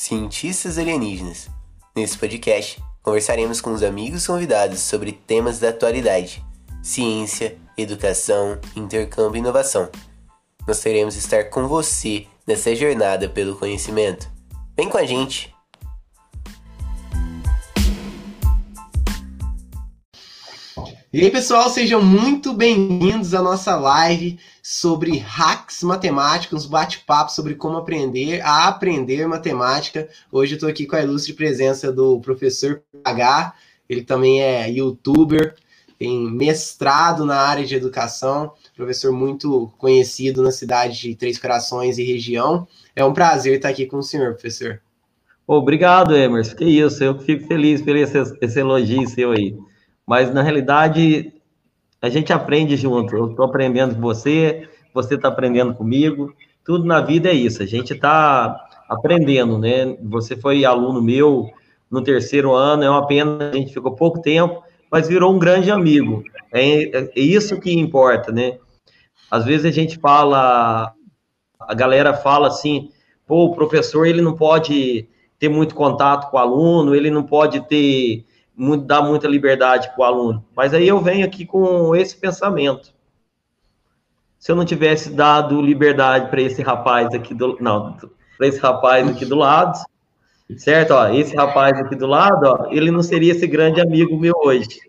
Cientistas Alienígenas. Nesse podcast, conversaremos com os amigos convidados sobre temas da atualidade, ciência, educação, intercâmbio e inovação. Nós teremos estar com você nessa jornada pelo conhecimento. Vem com a gente! E aí, pessoal, sejam muito bem-vindos à nossa live sobre hacks matemáticos, bate-papo sobre como aprender a aprender matemática. Hoje eu estou aqui com a ilustre presença do professor H, ele também é youtuber, tem mestrado na área de educação, professor muito conhecido na cidade de Três Corações e região. É um prazer estar aqui com o senhor, professor. Obrigado, Emerson. Que isso, eu fico feliz por esse, esse elogio seu aí. Mas, na realidade, a gente aprende junto. Eu estou aprendendo com você, você está aprendendo comigo. Tudo na vida é isso. A gente está aprendendo, né? Você foi aluno meu no terceiro ano, é uma pena, a gente ficou pouco tempo, mas virou um grande amigo. É, é isso que importa, né? Às vezes a gente fala, a galera fala assim, pô, o professor ele não pode ter muito contato com o aluno, ele não pode ter muito, dá muita liberdade para o aluno. Mas aí eu venho aqui com esse pensamento. Se eu não tivesse dado liberdade para esse rapaz aqui do não, para esse rapaz aqui do lado, certo? Ó, esse rapaz aqui do lado, ó, ele não seria esse grande amigo meu hoje.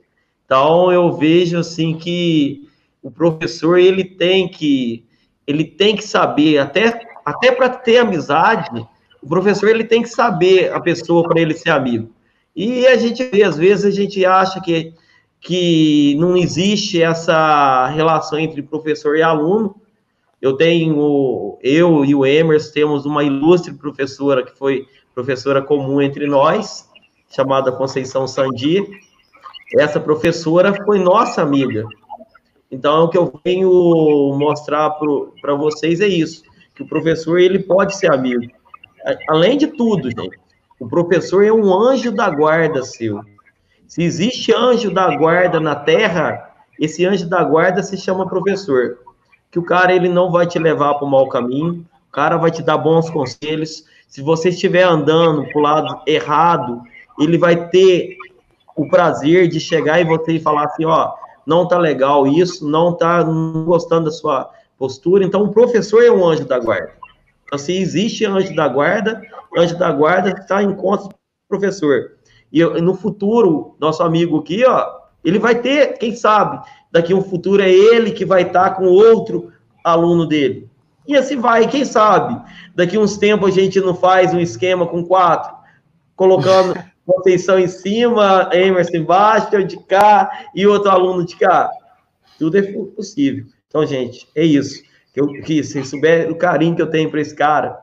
Então eu vejo assim que o professor ele tem que ele tem que saber até até para ter amizade, o professor ele tem que saber a pessoa para ele ser amigo. E a gente às vezes, a gente acha que, que não existe essa relação entre professor e aluno. Eu tenho, eu e o Emerson temos uma ilustre professora que foi professora comum entre nós, chamada Conceição Sandi. Essa professora foi nossa amiga. Então, o que eu venho mostrar para vocês é isso, que o professor ele pode ser amigo. Além de tudo, gente, o professor é um anjo da guarda seu. Se existe anjo da guarda na terra, esse anjo da guarda se chama professor. Que o cara ele não vai te levar para o mau caminho, o cara vai te dar bons conselhos. Se você estiver andando para o lado errado, ele vai ter o prazer de chegar e você e falar assim, ó, não tá legal isso, não tá gostando da sua postura. Então, o professor é um anjo da guarda. Então, se existe anjo da guarda, anjo da guarda está em conta do professor. E no futuro, nosso amigo aqui, ó, ele vai ter, quem sabe, daqui um futuro é ele que vai estar com outro aluno dele. E assim vai, quem sabe, daqui uns tempos a gente não faz um esquema com quatro, colocando Conceição em cima, Emerson embaixo, eu de cá e outro aluno de cá. Tudo é possível. Então, gente, é isso eu, se souber o carinho que eu tenho para esse cara,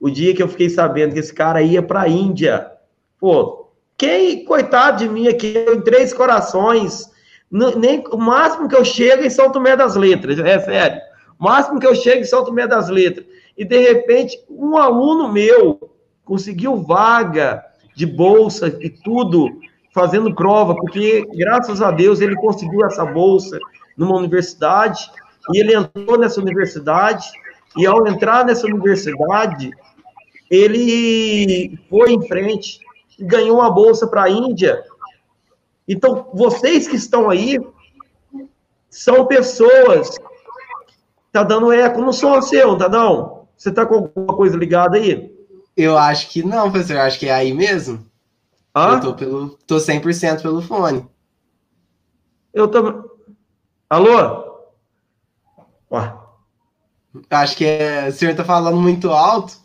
o dia que eu fiquei sabendo que esse cara ia para a Índia, pô, quem, coitado de mim aqui, eu, em Três Corações, nem, o máximo que eu chego é em São Tomé das Letras, é sério, o máximo que eu chego é em São Tomé das Letras, e de repente, um aluno meu conseguiu vaga de bolsa e tudo, fazendo prova, porque graças a Deus ele conseguiu essa bolsa numa universidade, e ele entrou nessa universidade, e ao entrar nessa universidade, ele foi em frente e ganhou uma bolsa para a Índia. Então, vocês que estão aí são pessoas. Tá dando eco no som seu, tá não? Você tá com alguma coisa ligada aí? Eu acho que não, professor. Eu acho que é aí mesmo. Ah? Eu tô, pelo, tô 100% pelo fone. Eu tô... Alô? Ué. Acho que é, o senhor tá falando muito alto,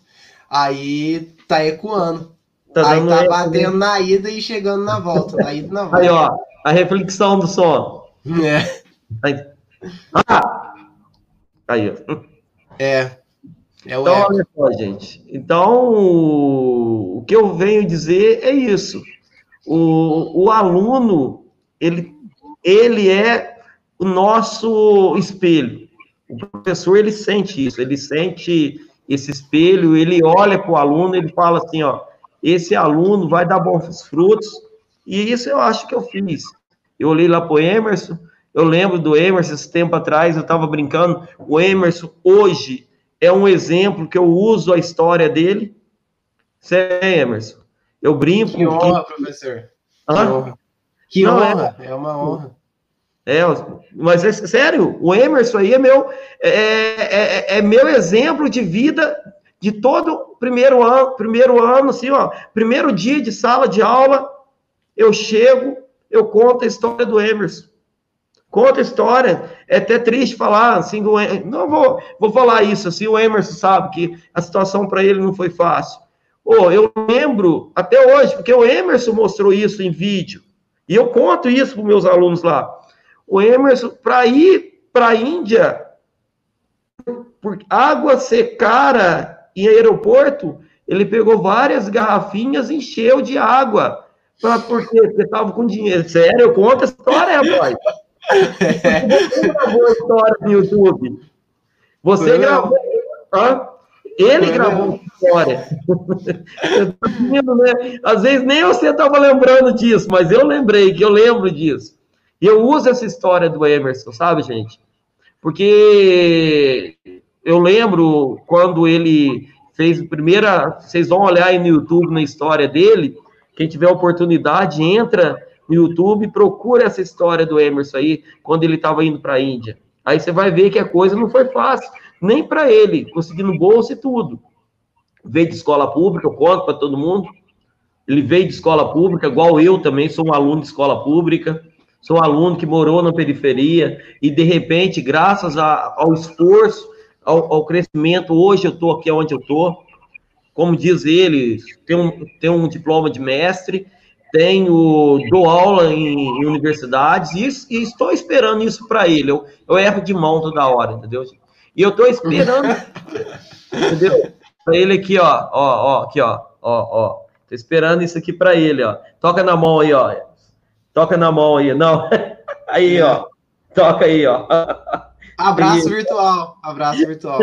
aí tá ecoando. Tá aí tá batendo na ida e chegando na volta. Na ida na volta. Aí, ó, a reflexão do som. É. Aí. Ah! Aí, ó. É. É o então, eco. olha só, gente. Então, o que eu venho dizer é isso. O, o aluno, ele, ele é o nosso espelho. O professor ele sente isso, ele sente esse espelho, ele olha para o aluno, ele fala assim, ó, esse aluno vai dar bons frutos, e isso eu acho que eu fiz. Eu olhei lá para o Emerson, eu lembro do Emerson, esse tempo atrás, eu estava brincando, o Emerson hoje é um exemplo que eu uso a história dele, Sei, Emerson. Eu brinco. Que honra, que... professor. Que honra. Que Não, é. honra. É... é uma honra. É, mas é sério, o Emerson aí é meu, é, é, é, meu exemplo de vida de todo primeiro ano, primeiro ano, assim, ó, primeiro dia de sala de aula, eu chego, eu conto a história do Emerson. Conta a história. É até triste falar assim do Não vou, vou falar isso assim, o Emerson sabe que a situação para ele não foi fácil. Oh, eu lembro até hoje, porque o Emerson mostrou isso em vídeo. E eu conto isso para meus alunos lá. O Emerson, para ir para a Índia, por água ser cara em aeroporto, ele pegou várias garrafinhas e encheu de água. Pra, por quê? Porque estava com dinheiro. Sério, eu conto a história, rapaz. Você gravou a história no YouTube. Você Foi gravou. Hã? Ele gravou a história. né? Às vezes nem você estava lembrando disso, mas eu lembrei, que eu lembro disso. E eu uso essa história do Emerson, sabe, gente? Porque eu lembro quando ele fez a primeira. Vocês vão olhar aí no YouTube na história dele. Quem tiver oportunidade, entra no YouTube, procura essa história do Emerson aí, quando ele estava indo para a Índia. Aí você vai ver que a coisa não foi fácil, nem para ele, conseguindo bolsa e tudo. Veio de escola pública, eu conto para todo mundo. Ele veio de escola pública, igual eu também, sou um aluno de escola pública. Sou um aluno que morou na periferia e, de repente, graças a, ao esforço, ao, ao, crescimento, hoje eu estou aqui onde eu estou. Como diz ele, tenho um, tenho um diploma de mestre, tenho, dou aula em, em universidades e, e, estou esperando isso para ele. Eu, eu erro de mão toda hora, entendeu? E eu estou esperando, entendeu? Para ele aqui, ó, ó, ó, aqui, ó, ó, ó. Tô esperando isso aqui para ele, ó. Toca na mão aí, ó. Toca na mão aí. Não. Aí, ó. Toca aí, ó. Abraço virtual. Abraço virtual.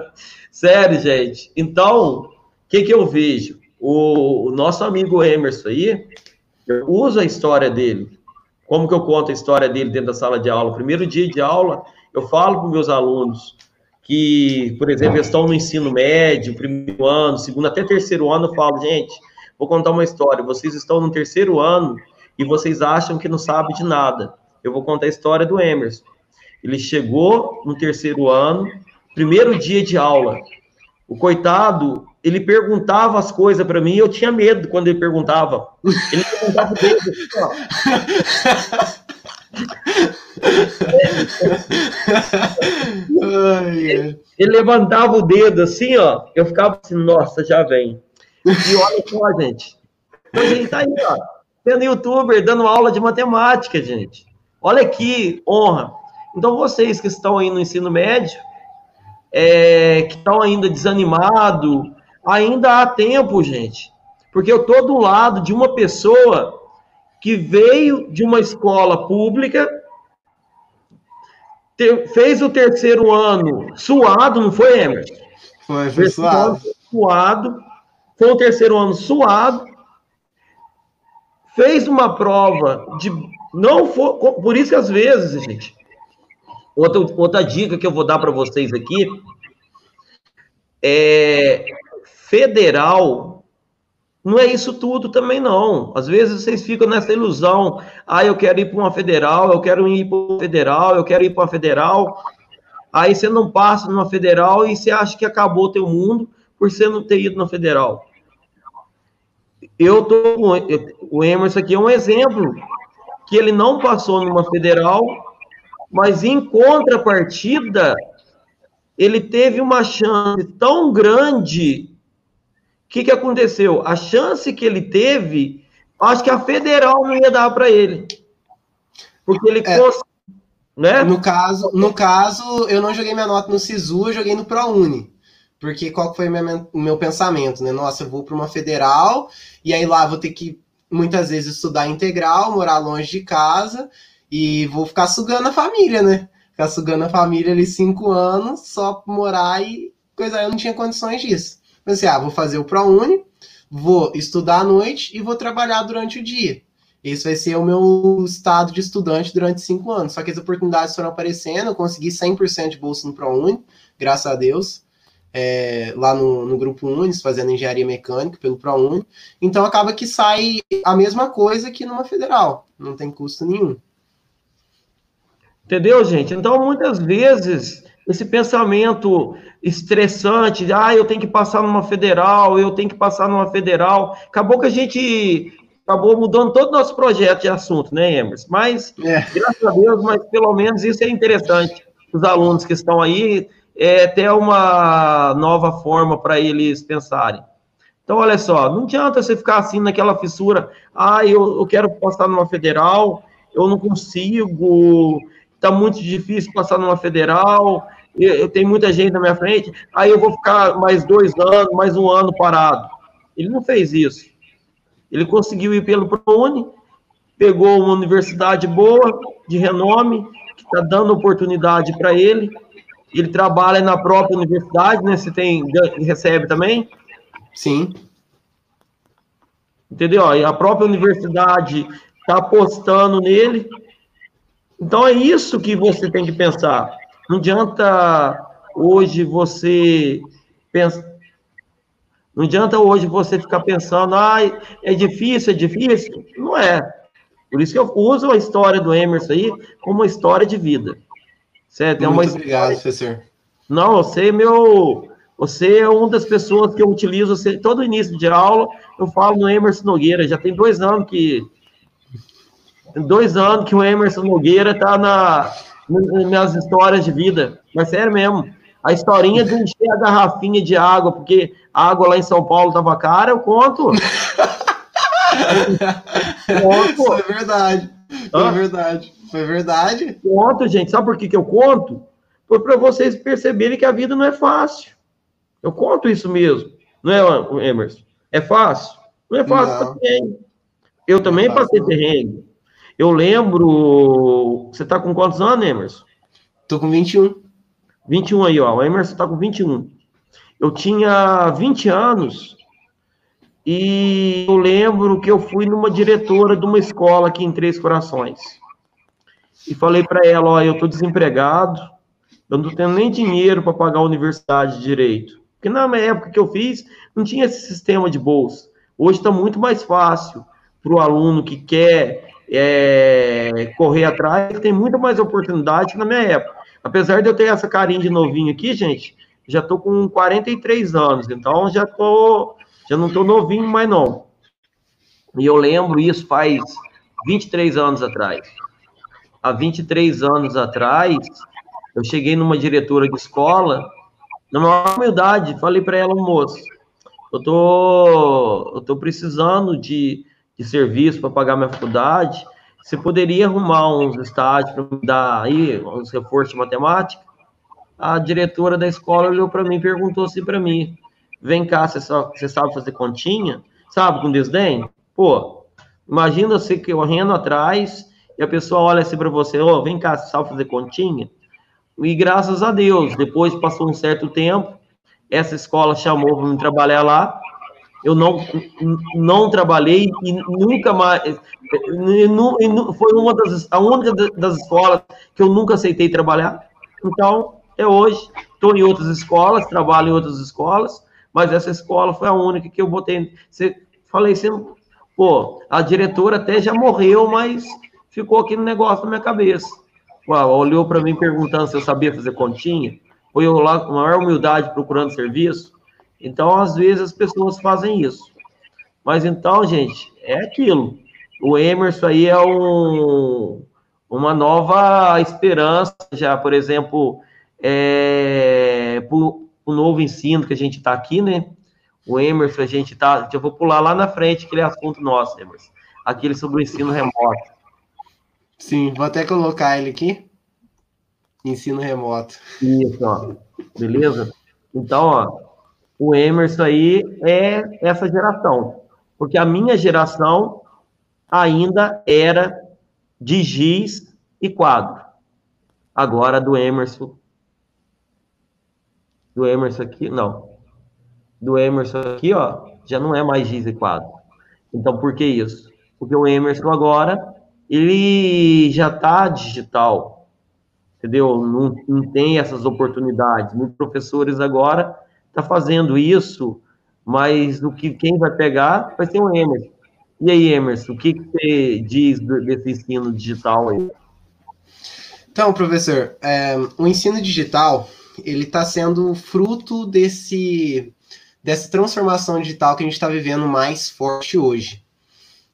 Sério, gente. Então, o que, que eu vejo? O, o, nosso amigo Emerson aí, eu uso a história dele. Como que eu conto a história dele dentro da sala de aula? Primeiro dia de aula, eu falo para os meus alunos que, por exemplo, eles estão no ensino médio, primeiro ano, segundo até terceiro ano, eu falo, gente, vou contar uma história. Vocês estão no terceiro ano e vocês acham que não sabe de nada. Eu vou contar a história do Emerson. Ele chegou no terceiro ano, primeiro dia de aula. O coitado, ele perguntava as coisas para mim, eu tinha medo quando ele perguntava. Ele perguntava o dedo. ele, ele levantava o dedo assim, ó. Eu ficava assim, nossa, já vem. E olha só, gente. Hoje ele tá aí, ó sendo youtuber, dando aula de matemática, gente. Olha que honra. Então, vocês que estão aí no ensino médio, é, que estão ainda desanimados, ainda há tempo, gente. Porque eu estou do lado de uma pessoa que veio de uma escola pública, te, fez o terceiro ano suado, não foi, Emerson? Foi, foi suado. Suado. Foi o terceiro ano suado, fez uma prova de. Não for. Por isso que às vezes, gente. Outra, outra dica que eu vou dar para vocês aqui é federal não é isso tudo também não. Às vezes vocês ficam nessa ilusão, ah, eu quero ir para uma federal, eu quero ir para uma federal, eu quero ir para uma federal. Aí você não passa numa federal e você acha que acabou teu mundo por você não ter ido na federal eu tô o Emerson aqui é um exemplo que ele não passou numa federal, mas em contrapartida ele teve uma chance tão grande. O que, que aconteceu? A chance que ele teve, acho que a federal não ia dar para ele, porque ele é, né? No caso, no caso, eu não joguei minha nota no Sisu, eu joguei no ProUni. Porque qual foi o meu pensamento, né? Nossa, eu vou para uma federal e aí lá vou ter que muitas vezes estudar integral, morar longe de casa e vou ficar sugando a família, né? Ficar sugando a família ali cinco anos só morar e coisa eu não tinha condições disso. Pensei, ah, vou fazer o ProUni, vou estudar à noite e vou trabalhar durante o dia. Esse vai ser o meu estado de estudante durante cinco anos. Só que as oportunidades foram aparecendo, eu consegui 100% de bolsa no ProUni, graças a Deus. É, lá no, no grupo Unis, fazendo engenharia mecânica pelo ProUni. Então acaba que sai a mesma coisa que numa federal, não tem custo nenhum. Entendeu, gente? Então, muitas vezes, esse pensamento estressante, de, ah, eu tenho que passar numa federal, eu tenho que passar numa federal, acabou que a gente acabou mudando todo o nosso projeto de assunto, né, Emerson? Mas, é. graças a Deus, mas pelo menos isso é interessante. Os alunos que estão aí, é até uma nova forma para eles pensarem. Então, olha só, não adianta você ficar assim naquela fissura, ah, eu, eu quero passar numa federal, eu não consigo, está muito difícil passar numa federal, eu, eu, tenho muita gente na minha frente, aí eu vou ficar mais dois anos, mais um ano parado. Ele não fez isso. Ele conseguiu ir pelo ProUni, pegou uma universidade boa, de renome, que está dando oportunidade para ele. Ele trabalha na própria universidade, né? Você tem, recebe também? Sim. Entendeu? E a própria universidade está apostando nele. Então é isso que você tem que pensar. Não adianta hoje você pensar não adianta hoje você ficar pensando, ah, é difícil, é difícil. Não é. Por isso que eu uso a história do Emerson aí como uma história de vida. Certo? É Muito obrigado, professor. Não, você é meu. Você é uma das pessoas que eu utilizo você, todo início de aula. Eu falo no Emerson Nogueira. Já tem dois anos que. Dois anos que o Emerson Nogueira está na, nas minhas histórias de vida. Mas sério mesmo. A historinha de encher a garrafinha de água, porque a água lá em São Paulo estava cara, eu conto. conto. Isso é verdade. Foi verdade. Foi verdade. Conto, gente. Sabe por que, que eu conto? Foi para vocês perceberem que a vida não é fácil. Eu conto isso mesmo. Não é, Emerson? É fácil? Não é fácil para ninguém. Eu também é passei terreno. Eu lembro. Você está com quantos anos, Emerson? Tô com 21. 21 aí, ó. O Emerson tá com 21. Eu tinha 20 anos e eu lembro que eu fui numa diretora de uma escola aqui em Três Corações. E falei para ela, ó, eu tô desempregado, eu não tenho nem dinheiro para pagar a universidade de direito. Porque na época que eu fiz, não tinha esse sistema de bolsa. Hoje está muito mais fácil para o aluno que quer é, correr atrás, tem muita mais oportunidade que na minha época. Apesar de eu ter essa carinha de novinho aqui, gente, já tô com 43 anos, então já tô, já não tô novinho mais não. E eu lembro isso faz 23 anos atrás. Há 23 anos atrás, eu cheguei numa diretora de escola, na maior humildade, falei para ela, moço, eu tô, eu tô precisando de, de serviço para pagar minha faculdade, você poderia arrumar uns estágios para me dar aí uns reforços de matemática? A diretora da escola olhou para mim e perguntou assim para mim: Vem cá, você, sabe fazer continha? Sabe, com desdém? Pô, imagina você correndo atrás e a pessoa olha assim para você: Ô, oh, vem cá, você sabe fazer continha? E graças a Deus, depois passou um certo tempo, essa escola chamou para me trabalhar lá eu não, não trabalhei e nunca mais. Foi uma das, a única das escolas que eu nunca aceitei trabalhar. Então, é hoje. Estou em outras escolas, trabalho em outras escolas, mas essa escola foi a única que eu botei. Você, falei assim, pô, a diretora até já morreu, mas ficou aqui no negócio na minha cabeça. Uau, olhou para mim perguntando se eu sabia fazer continha. Foi eu lá com maior humildade procurando serviço. Então, às vezes, as pessoas fazem isso. Mas então, gente, é aquilo. O Emerson aí é um, uma nova esperança, já, por exemplo, é, o novo ensino que a gente está aqui, né? O Emerson, a gente está. Eu vou pular lá na frente, aquele assunto nosso, Emerson. Aquele sobre o ensino remoto. Sim, vou até colocar ele aqui. Ensino remoto. Isso, ó. Beleza? Então, ó, o Emerson aí é essa geração. Porque a minha geração ainda era de giz e quadro. Agora do Emerson. Do Emerson aqui, não. Do Emerson aqui, ó, já não é mais giz. Então, por que isso? Porque o Emerson agora, ele já está digital, entendeu? Não, não tem essas oportunidades. Muitos professores agora está fazendo isso, mas o que quem vai pegar vai ser o Emerson. E aí, Emerson, o que, que você diz desse ensino digital aí? Então, professor, é, o ensino digital ele está sendo fruto desse dessa transformação digital que a gente está vivendo mais forte hoje.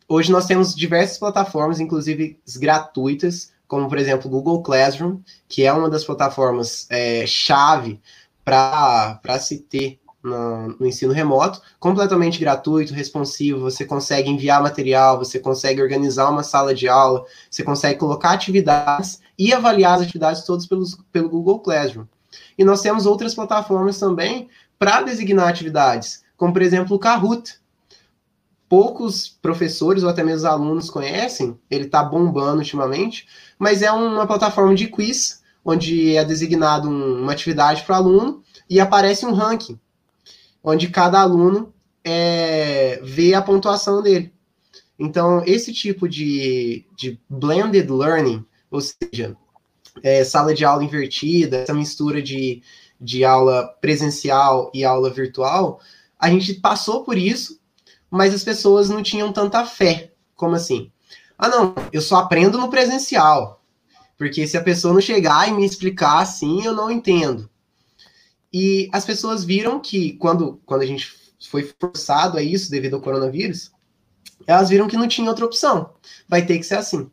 Hoje nós temos diversas plataformas, inclusive gratuitas, como por exemplo o Google Classroom, que é uma das plataformas é, chave para se ter no, no, ensino remoto, completamente gratuito, responsivo, você consegue enviar material, você consegue organizar uma sala de aula, você consegue colocar atividades e avaliar as atividades todas pelos, pelo Google Classroom. E nós temos outras plataformas também para designar atividades, como por exemplo o Kahoot. Poucos professores ou até mesmo alunos conhecem, ele está bombando ultimamente, mas é uma plataforma de quiz, onde é designado um, uma atividade para o aluno e aparece um ranking, onde cada aluno é, vê a pontuação dele. Então, esse tipo de, de blended learning, ou seja, é, sala de aula invertida, essa mistura de, de aula presencial e aula virtual, a gente passou por isso, mas as pessoas não tinham tanta fé. Como assim? Ah, não, eu só aprendo no presencial. Porque se a pessoa não chegar e me explicar assim, eu não entendo. E as pessoas viram que quando, quando a gente foi forçado a isso devido ao coronavírus, elas viram que não tinha outra opção. Vai ter que ser assim.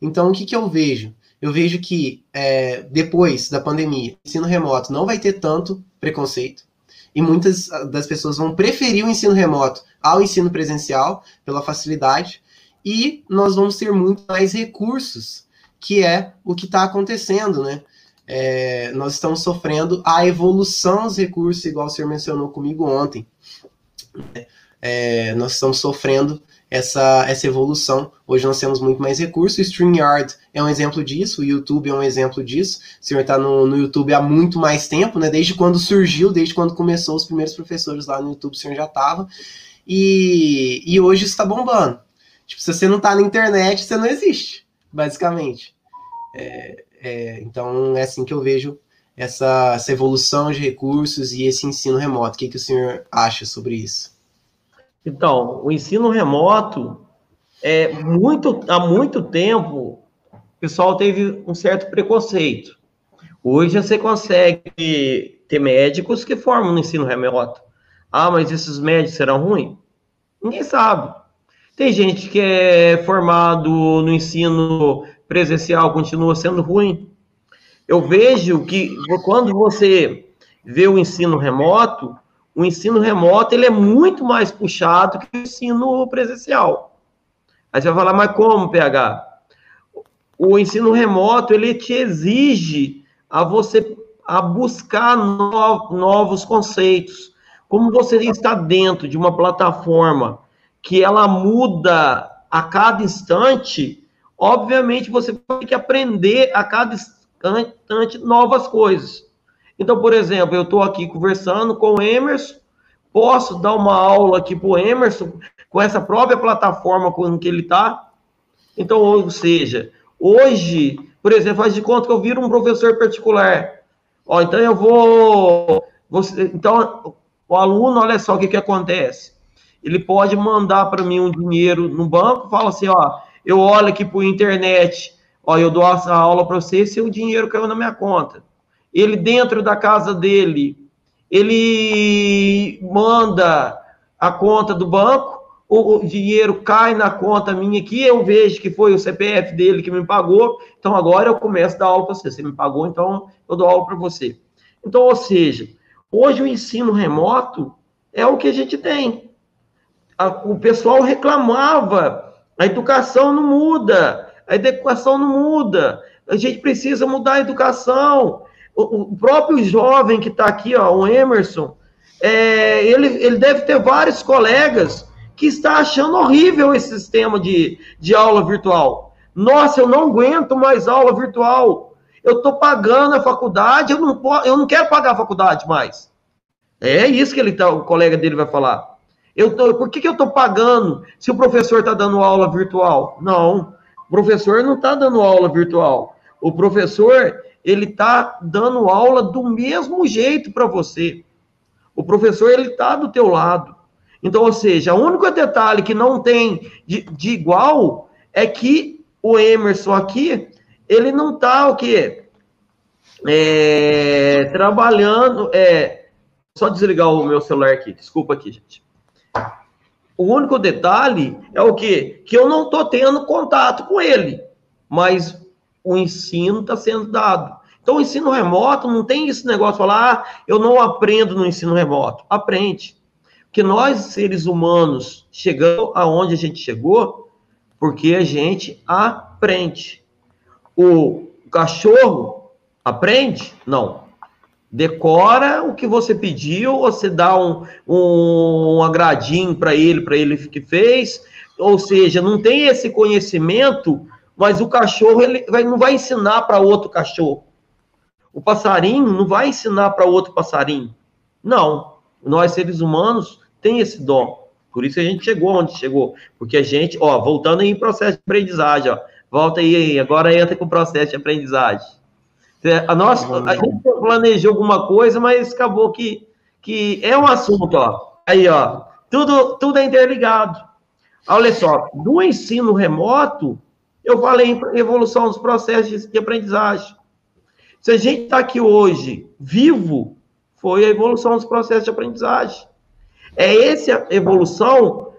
Então, o que, que eu vejo? Eu vejo que é, depois da pandemia, ensino remoto não vai ter tanto preconceito e muitas das pessoas vão preferir o ensino remoto ao ensino presencial pela facilidade e nós vamos ter muito mais recursos, que é o que está acontecendo, né? É, nós estamos sofrendo a evolução dos recursos, igual o senhor mencionou comigo ontem. É, nós estamos sofrendo essa, essa evolução. Hoje nós temos muito mais recursos. O StreamYard é um exemplo disso, o YouTube é um exemplo disso. O senhor está no, no YouTube há muito mais tempo, né? Desde quando surgiu, desde quando começou os primeiros professores lá no YouTube, o senhor já estava. E, e hoje está bombando. Tipo, se você não está na internet, você não existe, basicamente. É, é, então é assim que eu vejo essa, essa evolução de recursos e esse ensino remoto. O que, que o senhor acha sobre isso? Então, o ensino remoto, é muito, há muito tempo, o pessoal teve um certo preconceito. Hoje você consegue ter médicos que formam no ensino remoto. Ah, mas esses médicos serão ruins? Ninguém sabe. Tem gente que é formado no ensino presencial, continua sendo ruim. Eu vejo que quando você vê o ensino remoto, o ensino remoto ele é muito mais puxado que o ensino presencial. Aí você vai falar, mas como, PH? O ensino remoto ele te exige a você a buscar no, novos conceitos. Como você está dentro de uma plataforma que ela muda a cada instante, obviamente você ter que aprender a cada instante novas coisas. Então, por exemplo, eu estou aqui conversando com o Emerson, posso dar uma aula aqui para o Emerson com essa própria plataforma com que ele está? Então, ou seja, hoje, por exemplo, faz de conta que eu viro um professor particular. Ó, então eu vou. Você, então, o aluno, olha só o que, que acontece. Ele pode mandar para mim um dinheiro no banco, fala assim, ó, eu olho aqui por internet, ó, eu dou essa aula para você, se o dinheiro caiu na minha conta ele dentro da casa dele, ele manda a conta do banco, o, dinheiro cai na conta minha aqui, eu vejo que foi o CPF dele que me pagou, então agora eu começo a dar aula para você. Você me pagou, então eu dou aula para você. Então, ou seja, hoje o ensino remoto é o que a gente tem. o pessoal reclamava, a educação não muda, a educação não muda, a gente precisa mudar a educação o, próprio jovem que está aqui, ó, o Emerson, é, ele, ele deve ter vários colegas que está achando horrível esse sistema de, de aula virtual. Nossa, eu não aguento mais aula virtual. Eu estou pagando a faculdade, eu não, eu não quero pagar a faculdade mais. É isso que ele tá, o colega dele vai falar. Eu tô, por que, que eu estou pagando se o professor está dando aula virtual? Não, o professor não está dando aula virtual. O professor ele está dando aula do mesmo jeito para você. O professor, ele está do teu lado. Então, ou seja, o único detalhe que não tem de, de igual é que o Emerson aqui, ele não está o quê? É, trabalhando. É, só desligar o meu celular aqui, desculpa aqui, gente. O único detalhe é o quê? Que eu não estou tendo contato com ele, mas o ensino está sendo dado. Então, o ensino remoto não tem esse negócio de falar, ah, eu não aprendo no ensino remoto. Aprende. Porque nós, seres humanos, chegamos aonde a gente chegou, porque a gente aprende. O cachorro aprende? Não. Decora o que você pediu, você dá um, um, um agradinho para ele, para ele que fez. Ou seja, não tem esse conhecimento, mas o cachorro ele vai, não vai ensinar para outro cachorro. O passarinho não vai ensinar para outro passarinho. Não. Nós, seres humanos, tem esse dom. Por isso a gente chegou onde chegou. Porque a gente, ó, voltando aí em processo de aprendizagem, ó. Volta aí, agora entra com o processo de aprendizagem. A, nossa, a gente planejou alguma coisa, mas acabou que, que é um assunto, ó. Aí, ó. Tudo, tudo é interligado. Olha só, do ensino remoto, eu falei em evolução dos processos de aprendizagem. Se a gente está aqui hoje vivo, foi a evolução dos processos de aprendizagem. É essa evolução.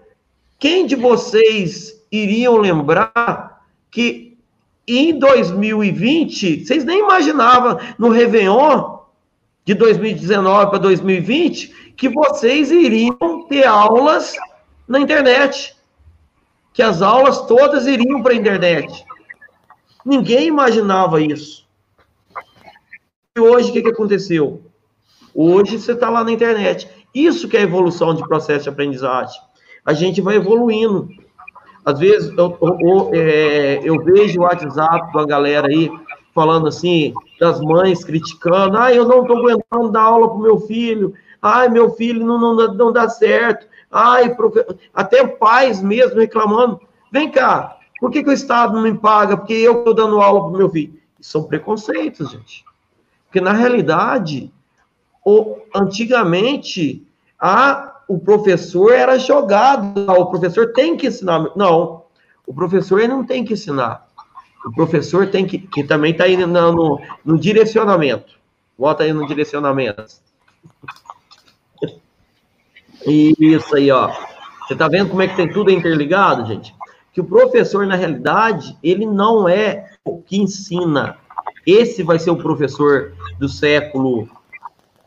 Quem de vocês iriam lembrar que em 2020, vocês nem imaginavam no Réveillon de 2019 para 2020 que vocês iriam ter aulas na internet, que as aulas todas iriam para a internet. Ninguém imaginava isso. Hoje o que, que aconteceu? Hoje você está lá na internet. Isso que é evolução de processo de aprendizagem. A gente vai evoluindo. Às vezes eu, eu, é, eu vejo o WhatsApp da galera aí falando assim, das mães criticando, ah, eu não estou aguentando dar aula para meu filho, ai, meu filho não, não, não dá certo, ai, profe... até pais mesmo reclamando, vem cá, por que, que o Estado não me paga? Porque eu estou dando aula para meu filho. São preconceitos, gente. Porque, na realidade, o, antigamente, a, o professor era jogado, o professor tem que ensinar. Não, o professor não tem que ensinar. O professor tem que, que também está aí no, no, direcionamento. Volta aí no direcionamento. Isso aí, ó. Você está vendo como é que tem tudo interligado, gente? Que o professor, na realidade, ele não é o que ensina. Esse vai ser o professor do século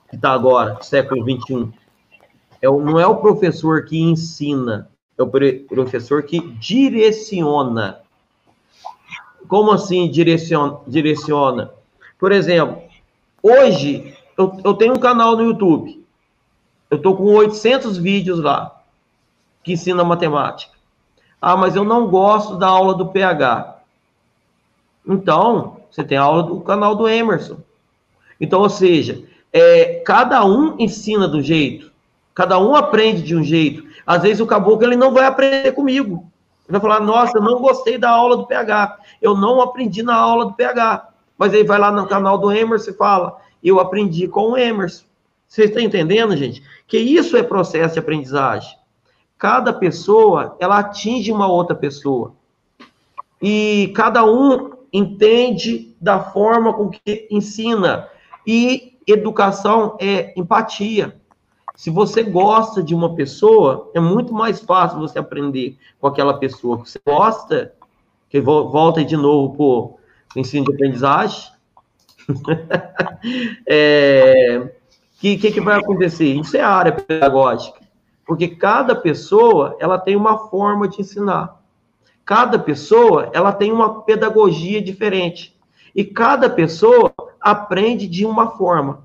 que está agora, século 21. É, não é o professor que ensina, é o professor que direciona. Como assim direciona? direciona? Por exemplo, hoje eu, eu tenho um canal no YouTube. Eu estou com 800 vídeos lá que ensina matemática. Ah, mas eu não gosto da aula do PH. Então, você tem a aula do canal do Emerson. Então, ou seja, é, cada um ensina do jeito, cada um aprende de um jeito. Às vezes o caboclo ele não vai aprender comigo. Ele vai falar, nossa, eu não gostei da aula do PH, eu não aprendi na aula do PH. Mas aí vai lá no canal do Emerson e fala, eu aprendi com o Emerson. Vocês estão entendendo, gente? Que isso é processo de aprendizagem. Cada pessoa, ela atinge uma outra pessoa. E cada um entende da forma com que ensina. E educação é empatia. Se você gosta de uma pessoa, é muito mais fácil você aprender com aquela pessoa que você gosta, que volta de novo para o ensino de aprendizagem. é, que, que, que vai acontecer? Isso é área pedagógica. Porque cada pessoa, ela tem uma forma de ensinar. Cada pessoa, ela tem uma pedagogia diferente. E cada pessoa aprende de uma forma.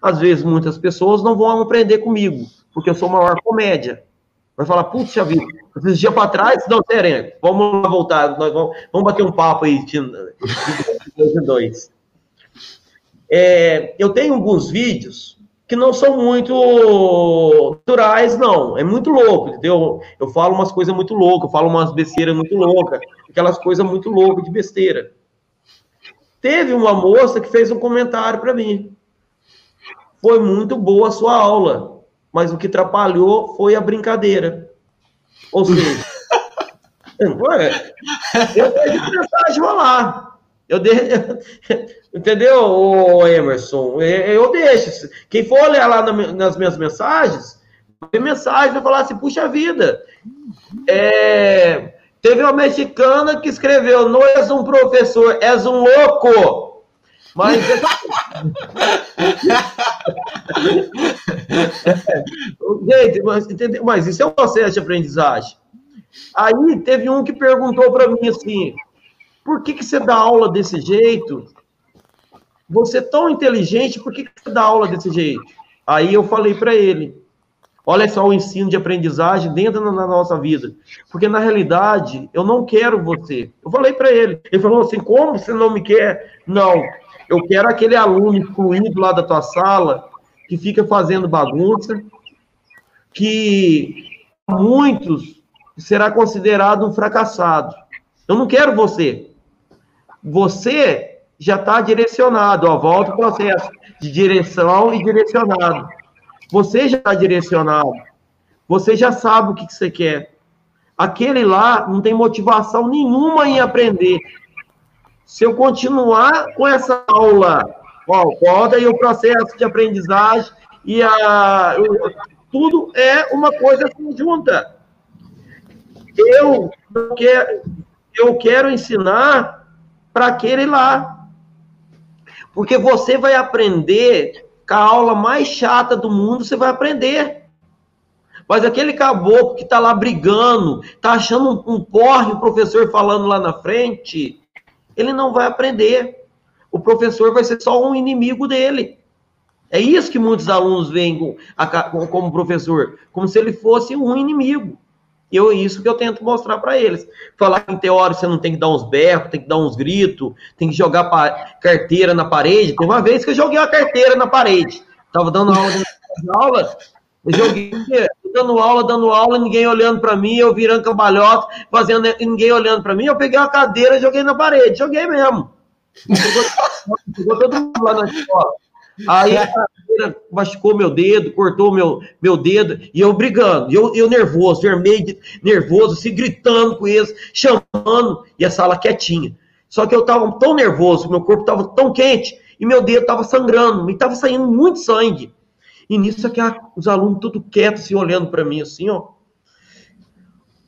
Às vezes, muitas pessoas não vão aprender comigo, porque eu sou maior comédia. Vai falar, puxa vida, esses dias para trás, não, sério, vamos voltar, nós vamos, vamos bater um papo aí de, de dois. É, eu tenho alguns vídeos que não são muito naturais, não. É muito louco, entendeu? Eu falo umas coisas muito loucas, eu falo umas besteiras muito loucas, aquelas coisas muito loucas de besteira. Teve uma moça que fez um comentário para mim. Foi muito boa a sua aula. mas o que atrapalhou foi a brincadeira. Ou seja, eu dei mensagem lá. Eu dei, entendeu, o Emerson? Eu deixo. Quem for olhar lá nas minhas mensagens, ver mensagem vai falar assim: puxa vida. É, teve uma mexicana que escreveu: não és um professor, és um louco. Mas. Gente, mas, mas isso é um processo de aprendizagem. Aí teve um que perguntou para mim assim: por que, que você dá aula desse jeito? Você é tão inteligente, por que, que você dá aula desse jeito? Aí eu falei para ele: olha só o ensino de aprendizagem dentro da nossa vida. Porque na realidade, eu não quero você. Eu falei para ele. Ele falou assim: como você não me quer? Não, eu quero aquele aluno incluído lá da tua sala que fica fazendo bagunça, que muitos será considerado um fracassado. Eu não quero você. Você já está direcionado, ó, volta o processo de direção e direcionado. Você já está direcionado. Você já sabe o que, que você quer. Aquele lá não tem motivação nenhuma em aprender se eu continuar com essa aula, ó, volta e o processo de aprendizagem e a, tudo é uma coisa conjunta. Eu quero, eu quero ensinar para aquele lá. Porque você vai aprender com a aula mais chata do mundo, você vai aprender. Mas aquele caboclo que está lá brigando, está achando um, um porre o professor falando lá na frente, ele não vai aprender. O professor vai ser só um inimigo dele. É isso que muitos alunos veem como professor, como se ele fosse um inimigo. E é isso que eu tento mostrar para eles. Falar que em teoria você não tem que dar uns berros, tem que dar uns gritos, tem que jogar carteira na parede. Tem uma vez que eu joguei uma carteira na parede. Tava dando aula aula, eu joguei dando aula, dando aula, ninguém olhando para mim, eu virando cambalhota, fazendo ninguém olhando para mim, eu peguei a cadeira joguei na parede, joguei mesmo. Chegou todo mundo lá na escola. Aí a cadeira machucou meu dedo, cortou meu, meu dedo, e eu brigando, eu, eu nervoso, vermelho, nervoso, se gritando com eles, chamando, e a sala quietinha. Só que eu tava tão nervoso, meu corpo tava tão quente, e meu dedo tava sangrando, me tava saindo muito sangue. E nisso aqui os alunos tudo quietos, assim, olhando para mim, assim, ó.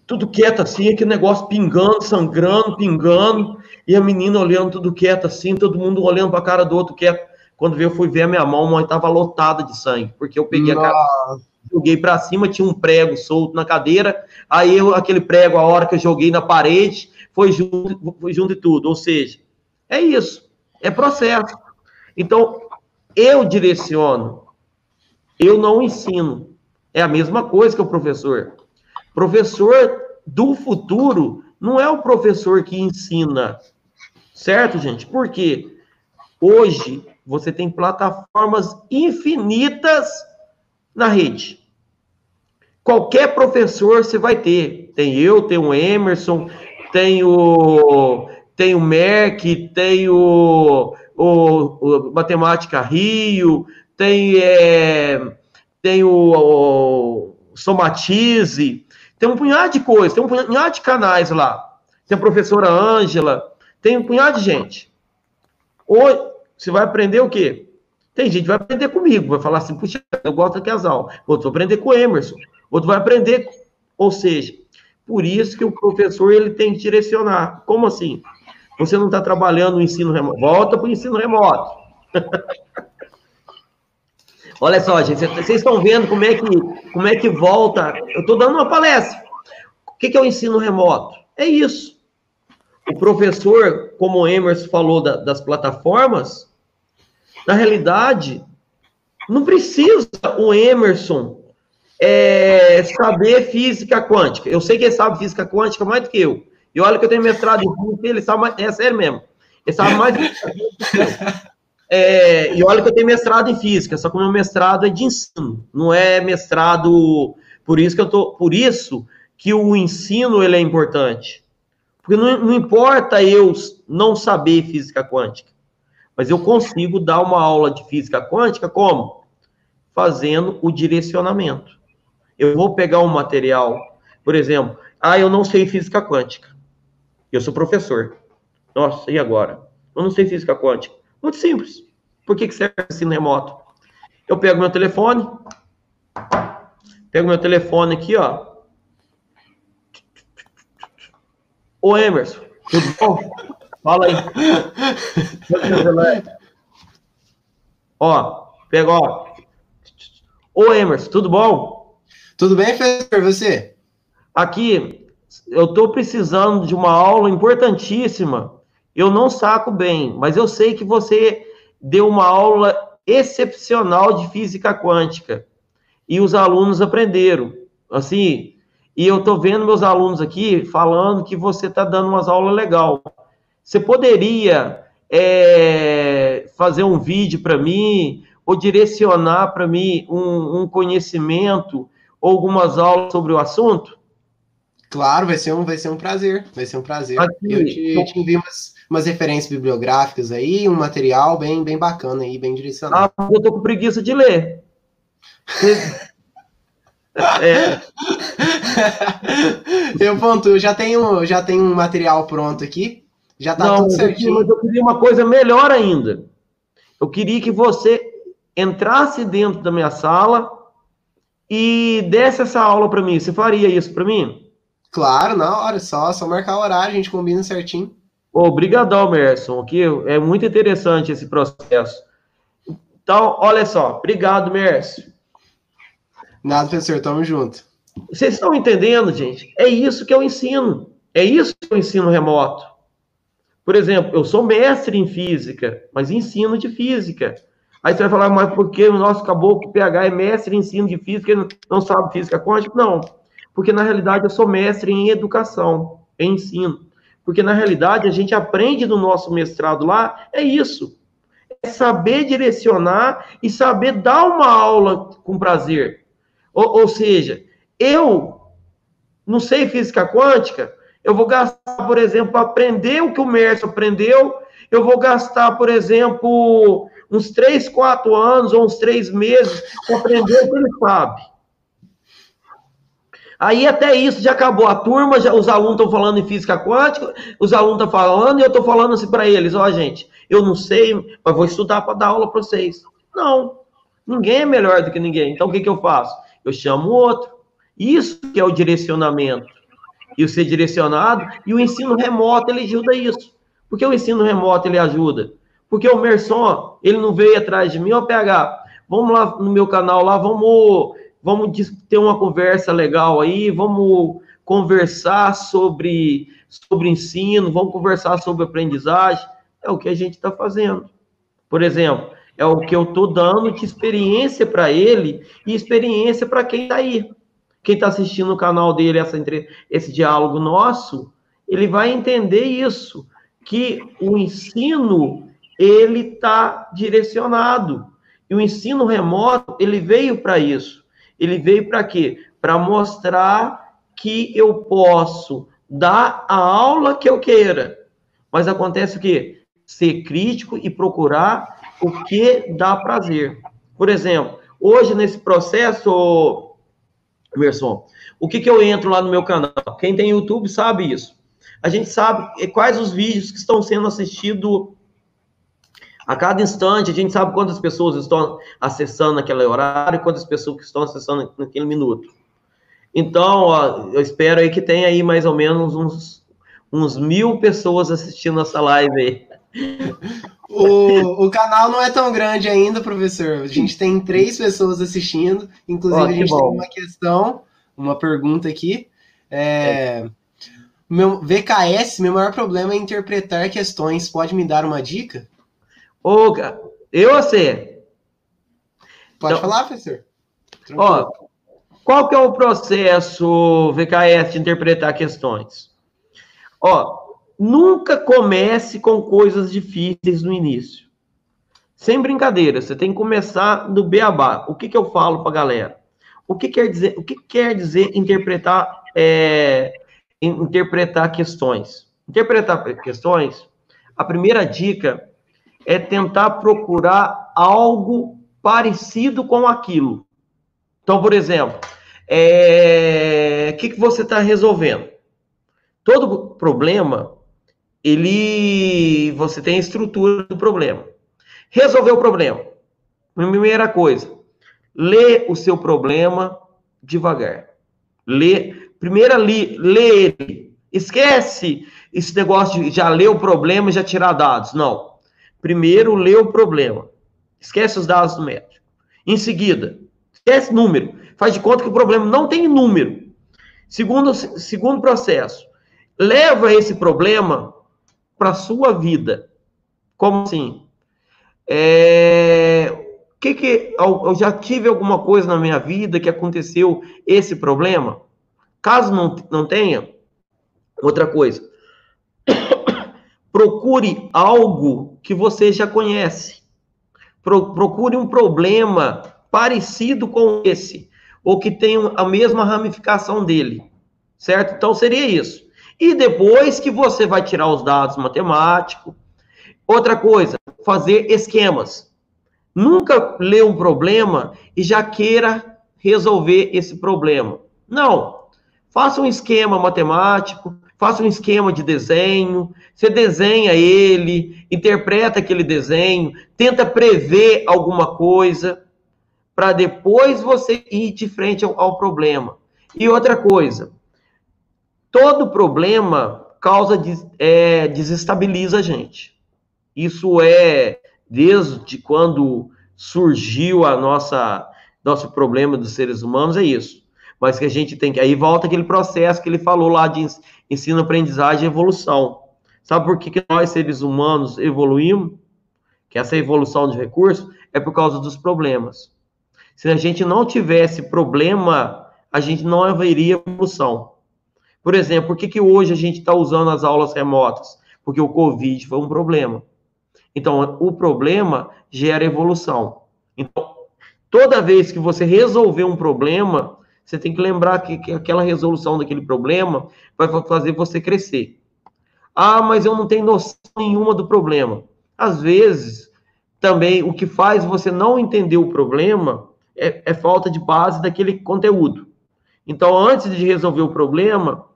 Tudo quieto, assim, aquele negócio pingando, sangrando, pingando. E a menina olhando tudo quieto, assim, todo mundo olhando para a cara do outro quieto. Quando eu fui ver a minha mão, a mão estava lotada de sangue, porque eu peguei Nossa. a cara, joguei para cima, tinha um prego solto na cadeira, aí eu, aquele prego, a hora que eu joguei na parede, foi junto, foi junto e tudo. Ou seja, é isso, é processo. Então, eu direciono, eu não ensino. É a mesma coisa que o professor. Professor do futuro não é o professor que ensina. Certo, gente? Porque hoje você tem plataformas infinitas na rede. Qualquer professor você vai ter. Tem eu, tem o Emerson, tem o, tem o Merck, tem o, o, o Matemática Rio, tem, é, tem o, o Somatize, tem um punhado de coisas, tem um punhado de canais lá. Tem a professora Ângela, tem um punhado de gente. Ou você vai aprender o quê? Tem gente que vai aprender comigo, vai falar assim, puxa, eu gosto as aulas. Outro vai aprender com o Emerson. Outro vai aprender, ou seja, por isso que o professor ele tem que direcionar. Como assim? Você não está trabalhando no ensino remoto. Volta para o ensino remoto. Olha só, gente, vocês estão vendo como é que, como é que volta. Eu estou dando uma palestra. O que, que é o ensino remoto? É isso. O professor, como o Emerson falou da, das plataformas, na realidade, não precisa o Emerson é, saber física quântica. Eu sei que ele sabe física quântica mais do que eu. E olha que eu tenho mestrado em física, ele sabe mais, é sério mesmo. Ele sabe mais do que eu. É, e olha que eu tenho mestrado em física, só que o meu mestrado é de ensino, não é mestrado. Por isso que eu tô, por isso que o ensino ele é importante, porque não, não importa eu não saber física quântica, mas eu consigo dar uma aula de física quântica como fazendo o direcionamento. Eu vou pegar um material, por exemplo, ah, eu não sei física quântica. Eu sou professor. Nossa, e agora? Eu não sei física quântica. Muito simples. Por que, que serve ensino remoto? Eu pego meu telefone, pego meu telefone aqui, ó. Ô Emerson, tudo bom? Fala aí. ó, pega, ó. Ô Emerson, tudo bom? Tudo bem, professor? Você? Aqui, eu estou precisando de uma aula importantíssima. Eu não saco bem, mas eu sei que você deu uma aula excepcional de física quântica e os alunos aprenderam. Assim, e eu estou vendo meus alunos aqui falando que você está dando umas aulas legal. Você poderia é, fazer um vídeo para mim ou direcionar para mim um, um, conhecimento ou algumas aulas sobre o assunto? Claro, vai ser um, vai ser um prazer, vai ser um prazer. Aqui, eu te, te envio umas, umas referências bibliográficas aí, um material bem, bem bacana aí, bem direcionado. Ah, eu tô com preguiça de ler. é. eu ponto, eu já tenho, já tenho um material pronto aqui, já tá Não, tudo certinho. Mas eu queria uma coisa melhor ainda. Eu queria que você entrasse dentro da minha sala e desse essa aula para mim. Você faria isso para mim? Claro, na hora, só, só marcar o horário, a gente combina certinho. Obrigadão, Merson, aqui é muito interessante esse processo. Então, olha só, obrigado, Merson. Nada, professor, tamo junto. Vocês estão entendendo, gente? É isso que eu ensino. É isso que eu ensino remoto. Por exemplo, eu sou mestre em física, mas ensino de física. Aí você vai falar, mas por que o nosso caboclo PH é mestre em ensino de física e não sabe física quântica? Não, porque na realidade eu sou mestre em educação, em ensino. Porque, na realidade, a gente aprende no nosso mestrado lá, é isso. É saber direcionar e saber dar uma aula com prazer. Ou, ou seja, eu não sei física quântica, eu vou gastar, por exemplo, aprender o que o Mércio aprendeu, eu vou gastar, por exemplo, uns três, quatro anos ou uns três meses para aprender o que ele sabe. Aí até isso já acabou. A turma, já, os alunos estão falando em física quântica, os alunos estão falando, e eu estou falando assim para eles: ó, oh, gente, eu não sei, mas vou estudar para dar aula para vocês. Não, ninguém é melhor do que ninguém. Então o que, que eu faço? Eu chamo outro. Isso que é o direcionamento. E o ser direcionado, e o ensino remoto, ele ajuda isso. Por que o ensino remoto ele ajuda? Porque o Merson, ele não veio atrás de mim, ó, PH, vamos lá no meu canal lá, vamos vamos ter uma conversa legal aí, vamos conversar sobre, sobre ensino, vamos conversar sobre aprendizagem. É o que a gente está fazendo. Por exemplo, é o que eu estou dando de experiência para ele e experiência para quem está aí. Quem está assistindo o canal dele, essa, esse diálogo nosso, ele vai entender isso, que o ensino, ele está direcionado. E o ensino remoto, ele veio para isso. Ele veio para quê? Para mostrar que eu posso dar a aula que eu queira. Mas acontece o quê? Ser crítico e procurar o que dá prazer. Por exemplo, hoje nesse processo, Emerson, o que, que eu entro lá no meu canal? Quem tem YouTube sabe isso. A gente sabe quais os vídeos que estão sendo assistidos a cada instante, a gente sabe quantas pessoas estão acessando naquele horário, quantas pessoas que estão acessando naquele minuto. Então, ó, eu espero aí que tenha aí mais ou menos uns, uns mil pessoas assistindo essa live aí. O, o canal não é tão grande ainda, professor. A gente tem três pessoas assistindo. Inclusive, ó, a gente bom. tem uma questão, uma pergunta aqui. É, meu VKS, meu maior problema é interpretar questões. Pode me dar uma dica? Ô, eu você. Pode então, falar, professor. Tranquilo. Ó, qual que é o processo VKS de interpretar questões? Ó, nunca comece com coisas difíceis no início. Sem brincadeira, você tem que começar do beabá. O que, que eu falo para a galera? O que quer dizer, o que quer dizer interpretar, é, interpretar questões? Interpretar questões, a primeira dica é tentar procurar algo parecido com aquilo. Então, por exemplo, é... o que, que você está resolvendo? Todo problema, ele, você tem a estrutura do problema. Resolver o problema. Primeira coisa, lê o seu problema devagar. Lê, primeiro lê, lê ele. Esquece esse negócio de já ler o problema e já tirar dados. Não. Primeiro lê o problema. Esquece os dados do médico. Em seguida, esquece número. Faz de conta que o problema não tem número. Segundo, segundo processo, leva esse problema para a sua vida. Como assim? É, que que eu já tive alguma coisa na minha vida que aconteceu esse problema? Caso não, não tenha, outra coisa. Procure algo que você já conhece. Pro, procure um problema parecido com esse, ou que tenha a mesma ramificação dele. Certo? Então seria isso. E depois que você vai tirar os dados matemáticos, outra coisa, fazer esquemas. Nunca lê um problema e já queira resolver esse problema. Não. Faça um esquema matemático, faça um esquema de desenho, você desenha ele, interpreta aquele desenho, tenta prever alguma coisa, para depois você ir de frente ao, ao, problema. E outra coisa, todo problema causa, é, desestabiliza a gente. Isso é desde quando surgiu a nossa nosso problema dos seres humanos é isso. Mas que a gente tem que aí volta aquele processo que ele falou lá de ensino, aprendizagem e evolução. Sabe por que, que nós seres humanos evoluímos? Que essa evolução de recursos é por causa dos problemas. Se a gente não tivesse problema, a gente não haveria evolução. Por exemplo, por que, que hoje a gente está usando as aulas remotas? Porque o Covid foi um problema. Então, o problema gera evolução. Então, toda vez que você resolver um problema, você tem que lembrar que, que aquela resolução daquele problema vai fazer você crescer. Ah, mas eu não tenho noção nenhuma do problema. Às vezes, também o que faz você não entender o problema é, é falta de base daquele conteúdo. Então, antes de resolver o problema,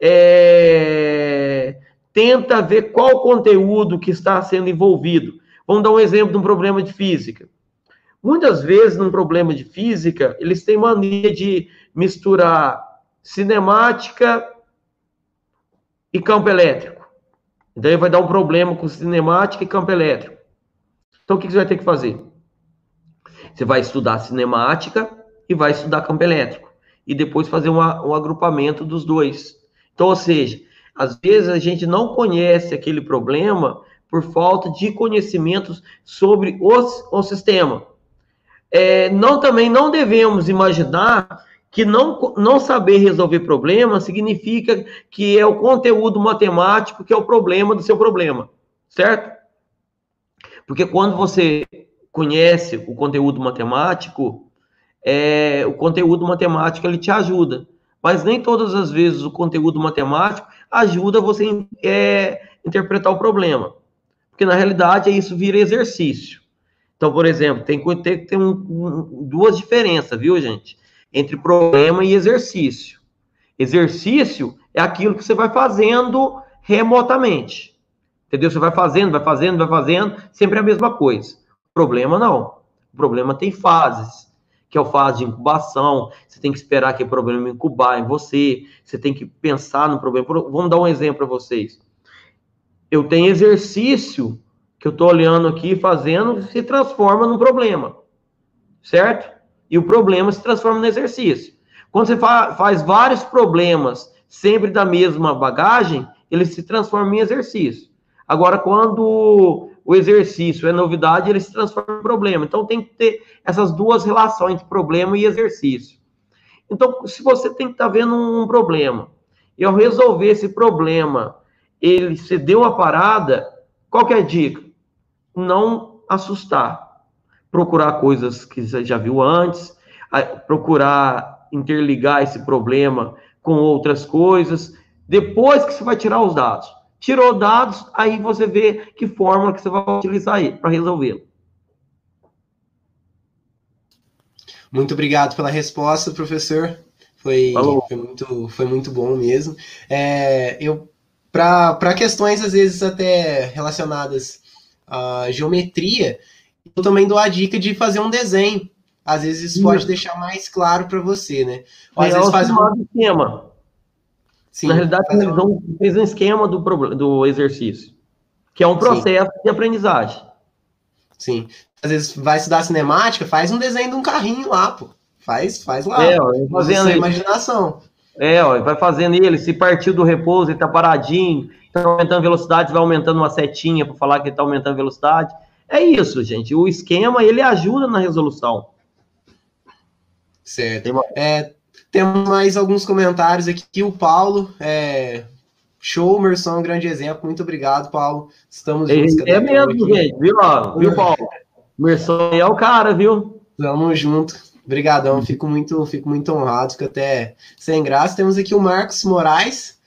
é, tenta ver qual conteúdo que está sendo envolvido. Vamos dar um exemplo de um problema de física. Muitas vezes, num problema de física, eles têm mania de misturar cinemática e campo elétrico. Então, vai dar um problema com cinemática e campo elétrico. Então, o que você vai ter que fazer? Você vai estudar cinemática e vai estudar campo elétrico. E depois fazer um agrupamento dos dois. Então, ou seja, às vezes a gente não conhece aquele problema por falta de conhecimentos sobre os, o sistema. É, não também não devemos imaginar que não, não saber resolver problema significa que é o conteúdo matemático que é o problema do seu problema, certo? Porque quando você conhece o conteúdo matemático, é, o conteúdo matemático ele te ajuda, mas nem todas as vezes o conteúdo matemático ajuda você é, interpretar o problema. Porque na realidade isso vira exercício. Então, por exemplo, tem que ter, ter um, um, duas diferenças, viu, gente? Entre problema e exercício. Exercício é aquilo que você vai fazendo remotamente. Entendeu? Você vai fazendo, vai fazendo, vai fazendo, sempre a mesma coisa. Problema não. O problema tem fases que é o fase de incubação, você tem que esperar que o problema incubar em você, você tem que pensar no problema. Vamos dar um exemplo para vocês. Eu tenho exercício que eu estou olhando aqui, fazendo, se transforma num problema, certo? E o problema se transforma no exercício. Quando você fa faz vários problemas sempre da mesma bagagem, ele se transforma em exercício. Agora, quando o exercício é novidade, ele se transforma em problema. Então tem que ter essas duas relações entre problema e exercício. Então, se você tem que estar tá vendo um problema, e ao resolver esse problema, ele se deu uma parada, qual que é a dica? Não assustar. Procurar coisas que você já viu antes, procurar interligar esse problema com outras coisas, depois que você vai tirar os dados. Tirou dados, aí você vê que fórmula que você vai utilizar aí para resolvê-lo. Muito obrigado pela resposta, professor. Foi, foi, muito, foi muito bom mesmo. É, eu para questões, às vezes, até relacionadas à geometria, eu também dou a dica de fazer um desenho. Às vezes isso pode deixar mais claro para você, né? Ou às é, vezes faz um esquema. Sim, Na realidade, eles um... fez um esquema do, do exercício, que é um processo Sim. de aprendizagem. Sim. Às vezes vai estudar cinemática, faz um desenho de um carrinho lá, pô. Faz, faz lá. É, ó, fazendo imaginação. É, ó, vai fazendo ele, se partiu do repouso, ele tá paradinho, tá aumentando velocidade, vai aumentando uma setinha para falar que ele tá aumentando velocidade. É isso, gente. O esquema, ele ajuda na resolução. Certo. Tem é, temos mais alguns comentários aqui. O Paulo, é, show, Merson, um grande exemplo. Muito obrigado, Paulo. Estamos juntos. É, é mesmo, aqui. gente. Viu, ó, viu, Paulo? Merson é o cara, viu? Tamo junto. Obrigadão, fico muito, fico muito honrado, fico até sem graça. Temos aqui o Marcos Moraes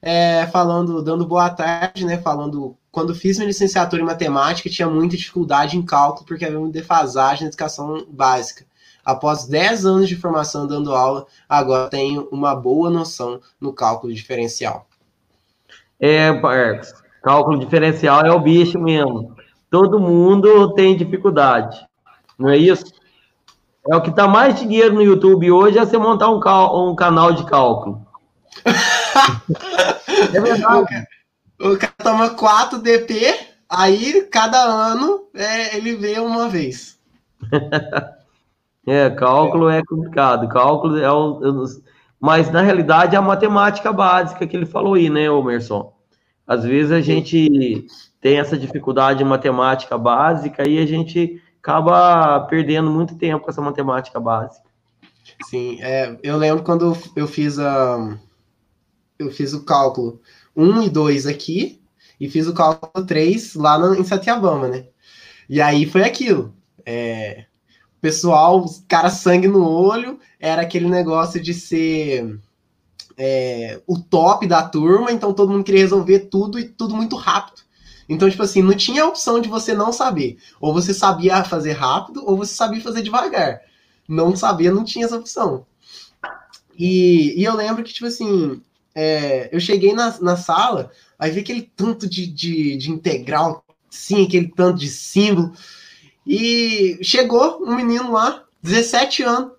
é, falando, dando boa tarde, né? Falando quando fiz minha licenciatura em matemática, tinha muita dificuldade em cálculo porque havia uma defasagem na educação básica. Após 10 anos de formação dando aula, agora tenho uma boa noção no cálculo diferencial. É, Marcos, cálculo diferencial é o bicho mesmo. Todo mundo tem dificuldade, não é isso? É o que dá mais dinheiro no YouTube hoje é você montar um, um canal de cálculo. é verdade. O cara toma 4 DP, aí cada ano é, ele vê uma vez. é, cálculo é complicado. Cálculo é um. Mas na realidade é a matemática básica que ele falou aí, né, Emerson? Às vezes a gente tem essa dificuldade em matemática básica e a gente acaba perdendo muito tempo com essa matemática básica. Sim, é, eu lembro quando eu fiz a eu fiz o cálculo 1 e 2 aqui e fiz o cálculo 3 lá no, em Satiabama, né? E aí foi aquilo. É, pessoal, cara sangue no olho, era aquele negócio de ser é, o top da turma, então todo mundo queria resolver tudo e tudo muito rápido. Então, tipo assim, não tinha a opção de você não saber. Ou você sabia fazer rápido, ou você sabia fazer devagar. Não sabia, não tinha essa opção. E, e eu lembro que, tipo assim, é, eu cheguei na, na sala, aí vi aquele tanto de, de, de integral, sim, aquele tanto de símbolo. E chegou um menino lá, 17 anos,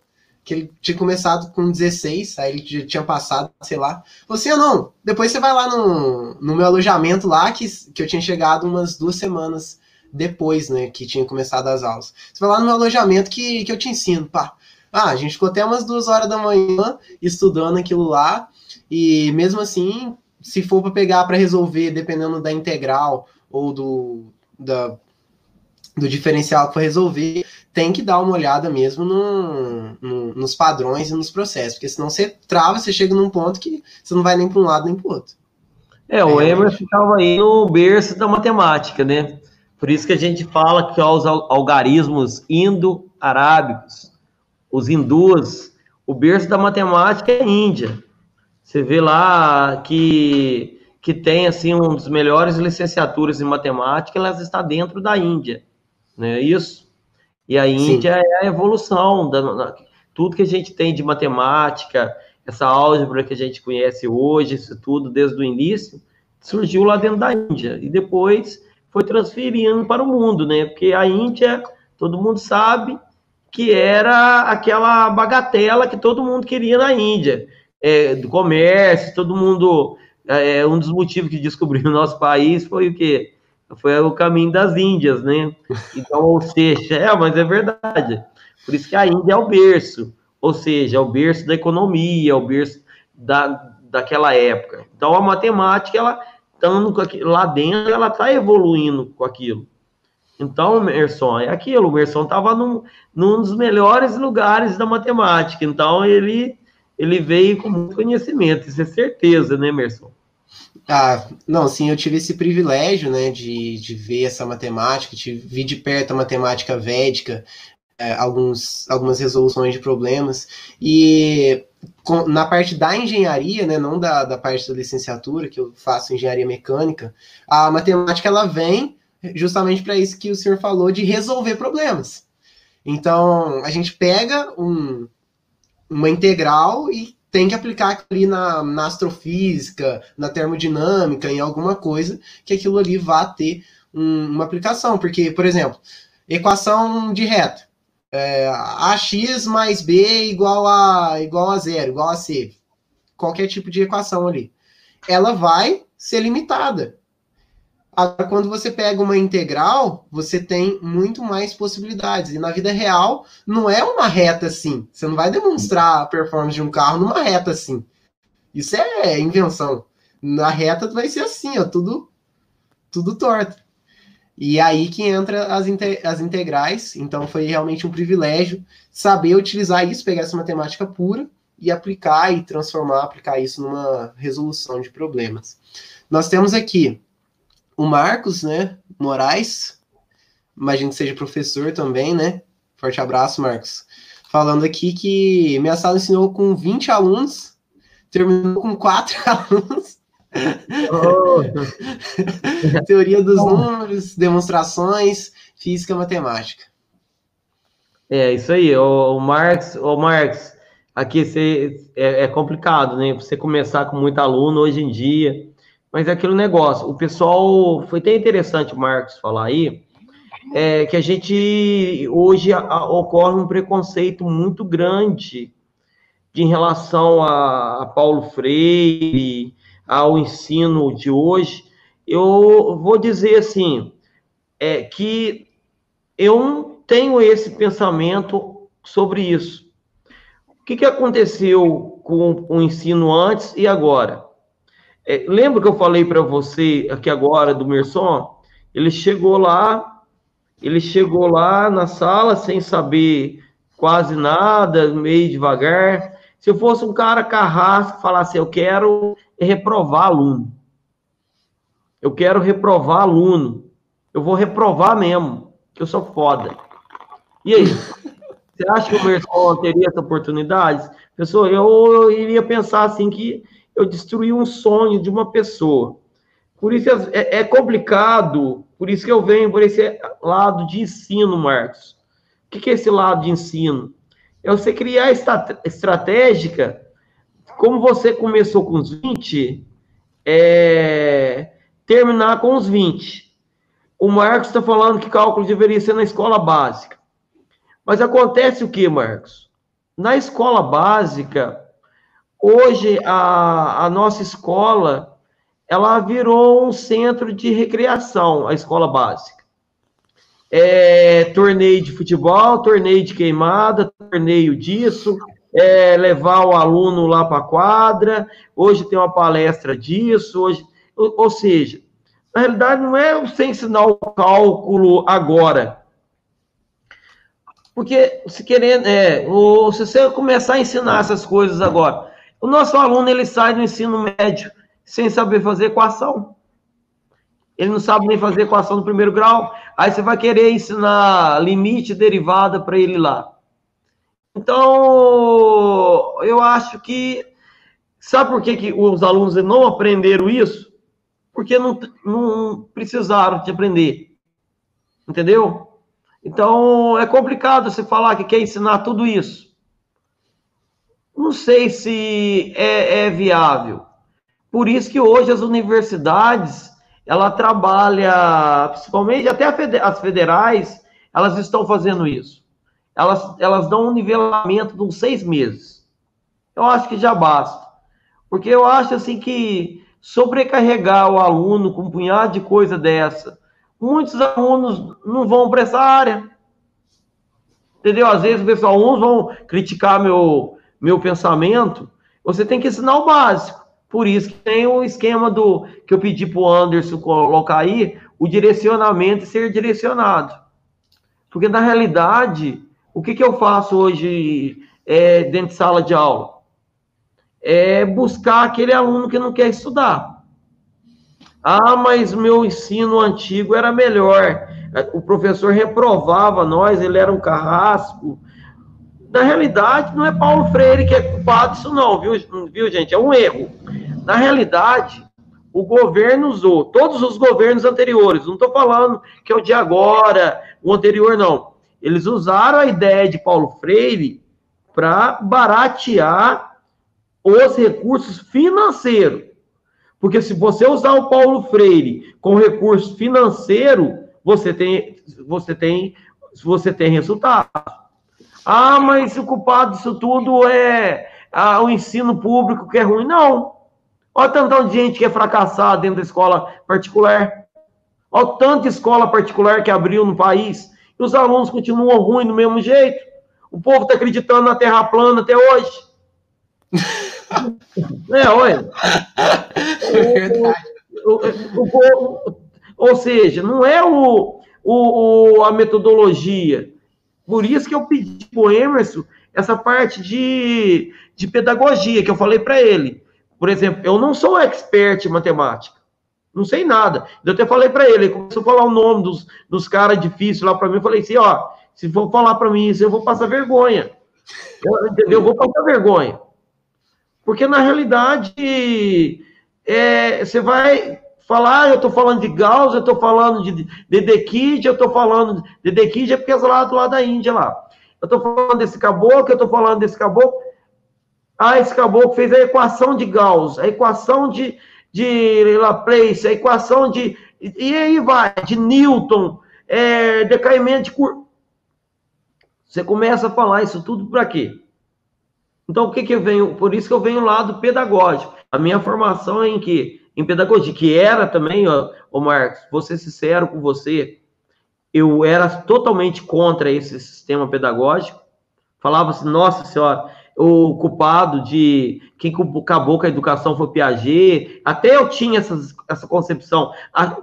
que ele tinha começado com 16, aí ele já tinha passado, sei lá. Você ou não? Depois você vai lá no, no meu alojamento lá, que, que eu tinha chegado umas duas semanas depois, né, que tinha começado as aulas. Você vai lá no meu alojamento que, que eu te ensino, pá. Ah, a gente ficou até umas duas horas da manhã estudando aquilo lá, e mesmo assim, se for para pegar para resolver, dependendo da integral ou do, da, do diferencial que for resolver, tem que dar uma olhada mesmo no, no, nos padrões e nos processos, porque senão você trava, você chega num ponto que você não vai nem para um lado nem para o outro. É, o Emerson estava aí no berço da matemática, né? Por isso que a gente fala que os algarismos indo-arábicos, os hindus, o berço da matemática é a Índia. Você vê lá que, que tem assim um dos melhores licenciaturas em matemática, elas está dentro da Índia, não é isso? E a Índia Sim. é a evolução, da, tudo que a gente tem de matemática, essa álgebra que a gente conhece hoje, isso tudo desde o início, surgiu lá dentro da Índia. E depois foi transferindo para o mundo, né? Porque a Índia, todo mundo sabe que era aquela bagatela que todo mundo queria na Índia. É, do comércio, todo mundo. É, um dos motivos que descobriu o nosso país foi o quê? Foi o caminho das Índias, né? Então, ou seja, é, mas é verdade. Por isso que a Índia é o berço, ou seja, é o berço da economia, é o berço da, daquela época. Então, a matemática, ela estando lá dentro, ela está evoluindo com aquilo. Então, Merson é aquilo, o Merson estava num, num dos melhores lugares da matemática, então ele, ele veio com muito conhecimento, isso é certeza, né, Merson? Ah, não, sim, eu tive esse privilégio, né, de, de ver essa matemática, de vi de perto a matemática védica, é, alguns, algumas resoluções de problemas, e com, na parte da engenharia, né, não da, da parte da licenciatura, que eu faço engenharia mecânica, a matemática, ela vem justamente para isso que o senhor falou, de resolver problemas. Então, a gente pega um, uma integral e tem que aplicar ali na, na, astrofísica, na termodinâmica, em alguma coisa que aquilo ali vá ter um, uma aplicação. Porque, por exemplo, equação de reta. É, ax mais b igual a, igual a zero, igual a c. Qualquer tipo de equação ali. Ela vai ser limitada. Agora, quando você pega uma integral, você tem muito mais possibilidades. E na vida real, não é uma reta assim. Você não vai demonstrar a performance de um carro numa reta assim. Isso é invenção. Na reta vai ser assim, ó, tudo, tudo torto. E aí que entra as, as integrais. Então foi realmente um privilégio saber utilizar isso, pegar essa matemática pura e aplicar e transformar, aplicar isso numa resolução de problemas. Nós temos aqui o Marcos, né, Moraes, imagino que seja professor também, né? Forte abraço, Marcos. Falando aqui que minha sala ensinou com 20 alunos, terminou com 4 alunos. Oh. Teoria dos números, demonstrações, física, matemática. É, isso aí, o, o Marx, o Marx, aqui você, é, é complicado, né? Você começar com muito aluno hoje em dia, mas é aquele negócio. O pessoal. Foi até interessante o Marcos falar aí. É, que a gente hoje a, a, ocorre um preconceito muito grande de, em relação a, a, Paulo Freire, ao ensino de hoje. Eu vou dizer assim, é que eu não tenho esse pensamento sobre isso. O que, que aconteceu com o ensino antes e agora? É, lembra que eu falei para você aqui agora do Merson? Ele chegou lá, ele chegou lá na sala sem saber quase nada, meio devagar. Se eu fosse um cara carrasco, falasse, eu quero reprovar aluno. Eu quero reprovar aluno. Eu vou reprovar mesmo, que eu sou foda. E aí? Você acha que o Merson teria essa oportunidade? Pessoal, eu iria pensar assim que eu destruí um sonho de uma pessoa. Por isso é, é, complicado, por isso que eu venho por esse lado de ensino, Marcos. O que é esse lado de ensino? É você criar estratégica, como você começou com os 20, é, terminar com os 20. O Marcos está falando que cálculo deveria ser na escola básica. Mas acontece o que, Marcos? Na escola básica, Hoje, a, a nossa escola, ela virou um centro de recreação, a escola básica. É, torneio de futebol, torneio de queimada, torneio disso, é, levar o aluno lá para a quadra, hoje tem uma palestra disso, hoje, ou, ou, seja, na realidade não é você ensinar o cálculo agora. Porque se querendo, é, ou, se você começar a ensinar essas coisas agora, o nosso aluno ele sai do ensino médio sem saber fazer equação. Ele não sabe nem fazer equação do primeiro grau. Aí você vai querer ensinar limite derivada para ele lá. Então, eu acho que. Sabe por que, que os alunos não aprenderam isso? Porque não, não precisaram de aprender. Entendeu? Então, é complicado você falar que quer ensinar tudo isso não sei se é, é viável. Por isso que hoje as universidades, ela trabalha, principalmente até as federais, elas estão fazendo isso. Elas, elas dão um nivelamento de uns seis meses. Eu acho que já basta. Porque eu acho assim que sobrecarregar o aluno com um punhado de coisa dessa, muitos alunos não vão para essa área. Entendeu? Às vezes, pessoal, uns vão criticar meu, meu pensamento, você tem que ensinar o básico. Por isso que tem o esquema do que eu pedi para o Anderson colocar aí, o direcionamento e ser direcionado. Porque na realidade, o que, que eu faço hoje é, dentro de sala de aula? É buscar aquele aluno que não quer estudar. Ah, mas meu ensino antigo era melhor. O professor reprovava nós, ele era um carrasco, na realidade, não é Paulo Freire que é culpado disso, não, viu, viu, gente? É um erro. Na realidade, o governo usou, todos os governos anteriores, não estou falando que é o de agora, o anterior, não. Eles usaram a ideia de Paulo Freire para baratear os recursos financeiros. Porque se você usar o Paulo Freire com recurso financeiro, você tem, você tem, você tem resultado. Ah, mas o culpado disso tudo é ah, o ensino público que é ruim. Não. Olha o tanto de gente que é fracassada dentro da escola particular. Olha o tanto de escola particular que abriu no país. E os alunos continuam ruins do mesmo jeito. O povo está acreditando na terra plana até hoje. é, olha. É verdade. O, o, o, ou seja, não é o, o, a metodologia. Por isso que eu pedi para o Emerson essa parte de, de pedagogia que eu falei para ele. Por exemplo, eu não sou expert em matemática. Não sei nada. Eu até falei para ele, ele começou a falar o nome dos, dos caras difíceis lá para mim. Eu falei assim: ó, se for falar para mim isso, eu vou passar vergonha. Eu, entendeu? Eu vou passar vergonha. Porque, na realidade, é, você vai falar, ah, eu estou falando de Gauss, eu estou falando de Dedekid, eu estou falando. Dedekid é porque é lá do lado da Índia lá. Eu estou falando desse caboclo, eu estou falando desse caboclo. Ah, esse caboclo fez a equação de Gauss, a equação de, de Laplace, a equação de. E aí vai, de Newton, é, decaimento de cur... Você começa a falar isso tudo para quê? Então, o que, que eu venho? Por isso que eu venho lá do pedagógico. A minha formação é em que? Em pedagogia, que era também, ó, ô Marcos, vou ser sincero com você, eu era totalmente contra esse sistema pedagógico. Falava assim, nossa senhora, o culpado de quem acabou com a educação foi Piaget. Até eu tinha essas, essa concepção,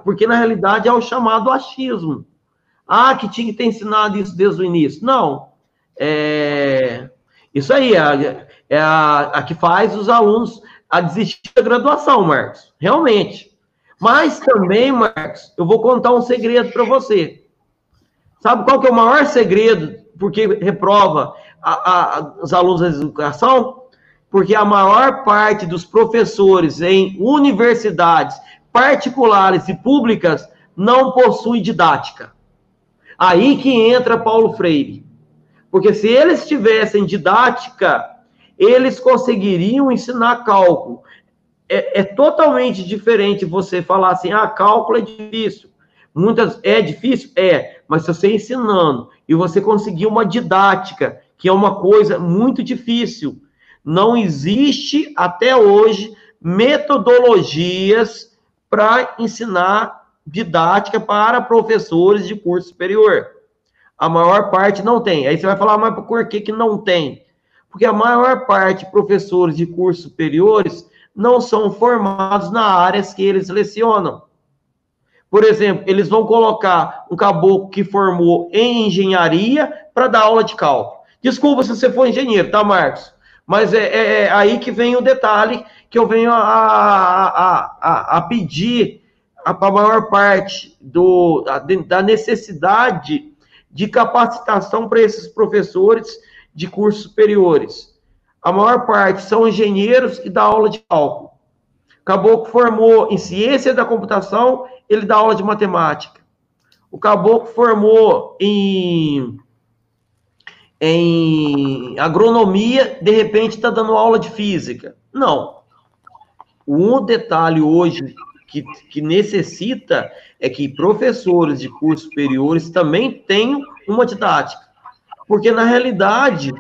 porque na realidade é o chamado achismo. Ah, que tinha que ter ensinado isso desde o início. Não. É, isso aí é, é a, a, que faz os alunos a desistir da graduação, Marcos. Realmente. Mas também, Marcos, eu vou contar um segredo para você. Sabe qual que é o maior segredo porque reprova a, a, os alunos da educação? Porque a maior parte dos professores em universidades particulares e públicas não possui didática. Aí que entra Paulo Freire. Porque se eles tivessem didática, eles conseguiriam ensinar cálculo. É, é, totalmente diferente você falar assim, ah, cálculo é difícil. Muitas é difícil, é, mas se você ensinando e você conseguir uma didática, que é uma coisa muito difícil, não existe até hoje metodologias para ensinar didática para professores de curso superior. A maior parte não tem. Aí você vai falar, mas por que, que não tem? Porque a maior parte de professores de cursos superiores não são formados na áreas que eles lecionam. Por exemplo, eles vão colocar um caboclo que formou em engenharia para dar aula de cálculo. Desculpa se você for engenheiro, tá, Marcos? Mas é, é, é aí que vem o detalhe que eu venho a, a, a, a pedir para a maior parte do, da necessidade de capacitação para esses professores de cursos superiores. A maior parte são engenheiros e dá aula de cálculo. Caboclo formou em ciência da computação, ele dá aula de matemática. O caboclo formou em, em agronomia, de repente está dando aula de física. Não. Um detalhe hoje que, que necessita é que professores de cursos superiores também tenham uma didática. Porque, na realidade,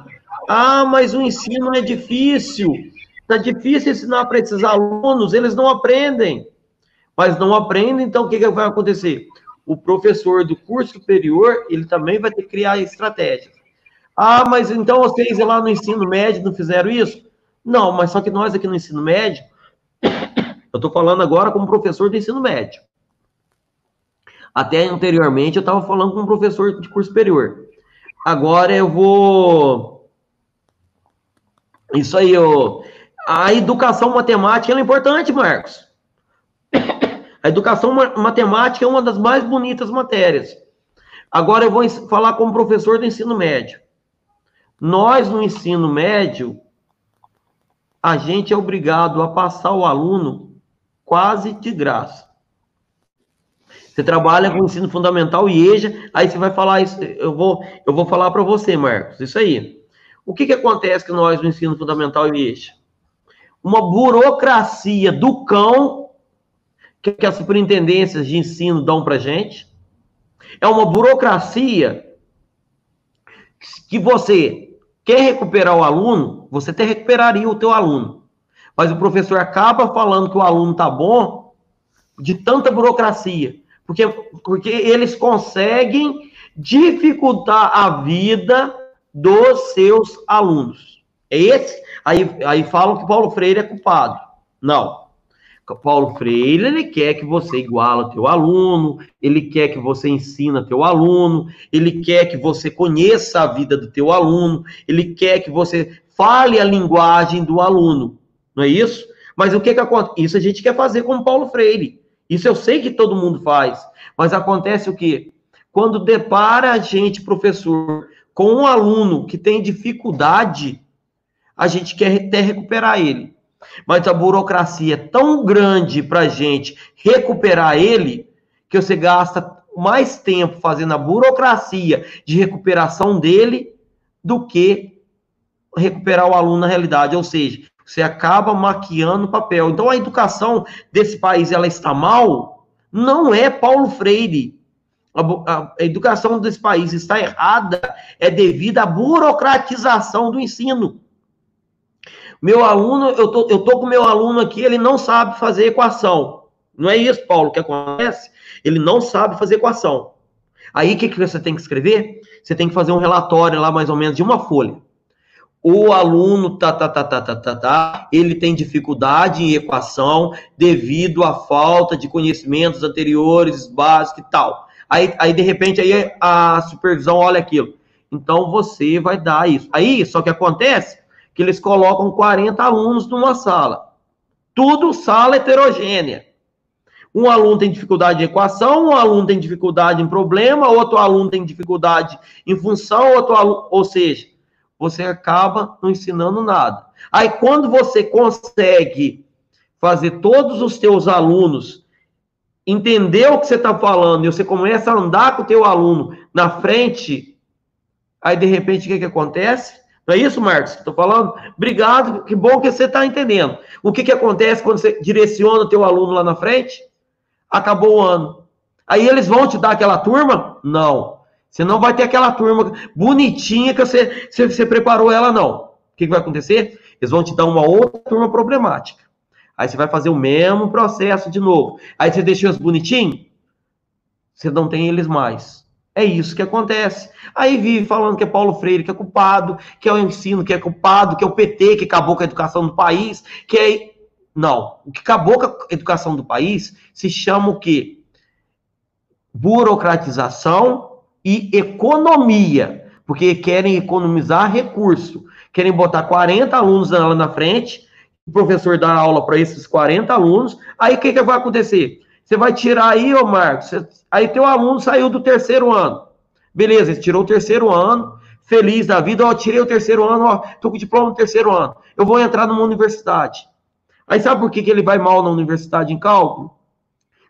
ah, mas o ensino é difícil. Está difícil ensinar para esses alunos, eles não aprendem. Mas não aprendem, então o que, que vai acontecer? O professor do curso superior, ele também vai ter que criar estratégias. Ah, mas então vocês lá no ensino médio não fizeram isso? Não, mas só que nós aqui no ensino médio, eu estou falando agora como professor do ensino médio. Até anteriormente eu estava falando com um professor de curso superior. Agora eu vou. Isso aí, eu... a educação matemática é importante, Marcos. A educação matemática é uma das mais bonitas matérias. Agora eu vou falar como professor do ensino médio. Nós, no ensino médio, a gente é obrigado a passar o aluno quase de graça. Você trabalha com ensino fundamental e EJA, aí você vai falar isso, eu vou, eu vou falar para você, Marcos, isso aí. O que, que acontece com nós no ensino fundamental e EJA? Uma burocracia do cão que, as superintendências de ensino dão para gente. É uma burocracia que você quer recuperar o aluno, você até recuperaria o teu aluno. Mas o professor acaba falando que o aluno tá bom de tanta burocracia. Porque, porque eles conseguem dificultar a vida dos seus alunos. É esse? Aí, aí falam que Paulo Freire é culpado. Não. Paulo Freire, ele quer que você iguala teu aluno, ele quer que você ensina teu aluno, ele quer que você conheça a vida do teu aluno, ele quer que você fale a linguagem do aluno. Não é isso? Mas o que que acontece? Isso a gente quer fazer com Paulo Freire. Isso eu sei que todo mundo faz. Mas acontece o quê? Quando depara a gente, professor, com um aluno que tem dificuldade, a gente quer até recuperar ele. Mas a burocracia é tão grande para a gente recuperar ele, que você gasta mais tempo fazendo a burocracia de recuperação dele do que recuperar o aluno na realidade. Ou seja, você acaba maquiando o papel. Então a educação desse país ela está mal, não é Paulo Freire. A, a, a educação desse país está errada é devido à burocratização do ensino. Meu aluno, eu tô, eu tô com meu aluno aqui, ele não sabe fazer equação. Não é isso, Paulo, que acontece? Ele não sabe fazer equação. Aí o que, que você tem que escrever? Você tem que fazer um relatório lá, mais ou menos, de uma folha o aluno tá, tá, tá, tá, tá, tá, tá, ele tem dificuldade em equação devido à falta de conhecimentos anteriores, básicos e tal. Aí, aí de repente, aí a supervisão olha aquilo. Então, você vai dar isso. Aí, só que acontece que eles colocam 40 alunos numa sala. Tudo sala heterogênea. Um aluno tem dificuldade em equação, um aluno tem dificuldade em problema, outro aluno tem dificuldade em função, outro aluno, ou seja, você acaba não ensinando nada. Aí quando você consegue fazer todos os teus alunos entender o que você está falando e você começa a andar com o teu aluno na frente, aí de repente o que, que acontece? Não é isso, Marcos, que estou falando? Obrigado, que bom que você está entendendo. O que, que acontece quando você direciona o teu aluno lá na frente? Acabou o ano. Aí eles vão te dar aquela turma? Não. Você não vai ter aquela turma bonitinha que você, você, você preparou ela, não. O que, que vai acontecer? Eles vão te dar uma outra turma problemática. Aí você vai fazer o mesmo processo de novo. Aí você deixou os bonitinhos, você não tem eles mais. É isso que acontece. Aí vive falando que é Paulo Freire que é culpado, que é o ensino que é culpado, que é o PT que acabou com a educação do país, que é. Não. O que acabou com a educação do país se chama o quê? Burocratização e economia, porque querem economizar recurso, querem botar 40 alunos lá na frente, o professor dá aula para esses 40 alunos, aí o que, que vai acontecer? Você vai tirar aí, ô Marcos, aí teu aluno saiu do terceiro ano. Beleza, ele tirou o terceiro ano, feliz da vida, ó, tirei o terceiro ano, ó, tô com diploma no terceiro ano. Eu vou entrar numa universidade. Aí sabe por que, que ele vai mal na universidade em cálculo?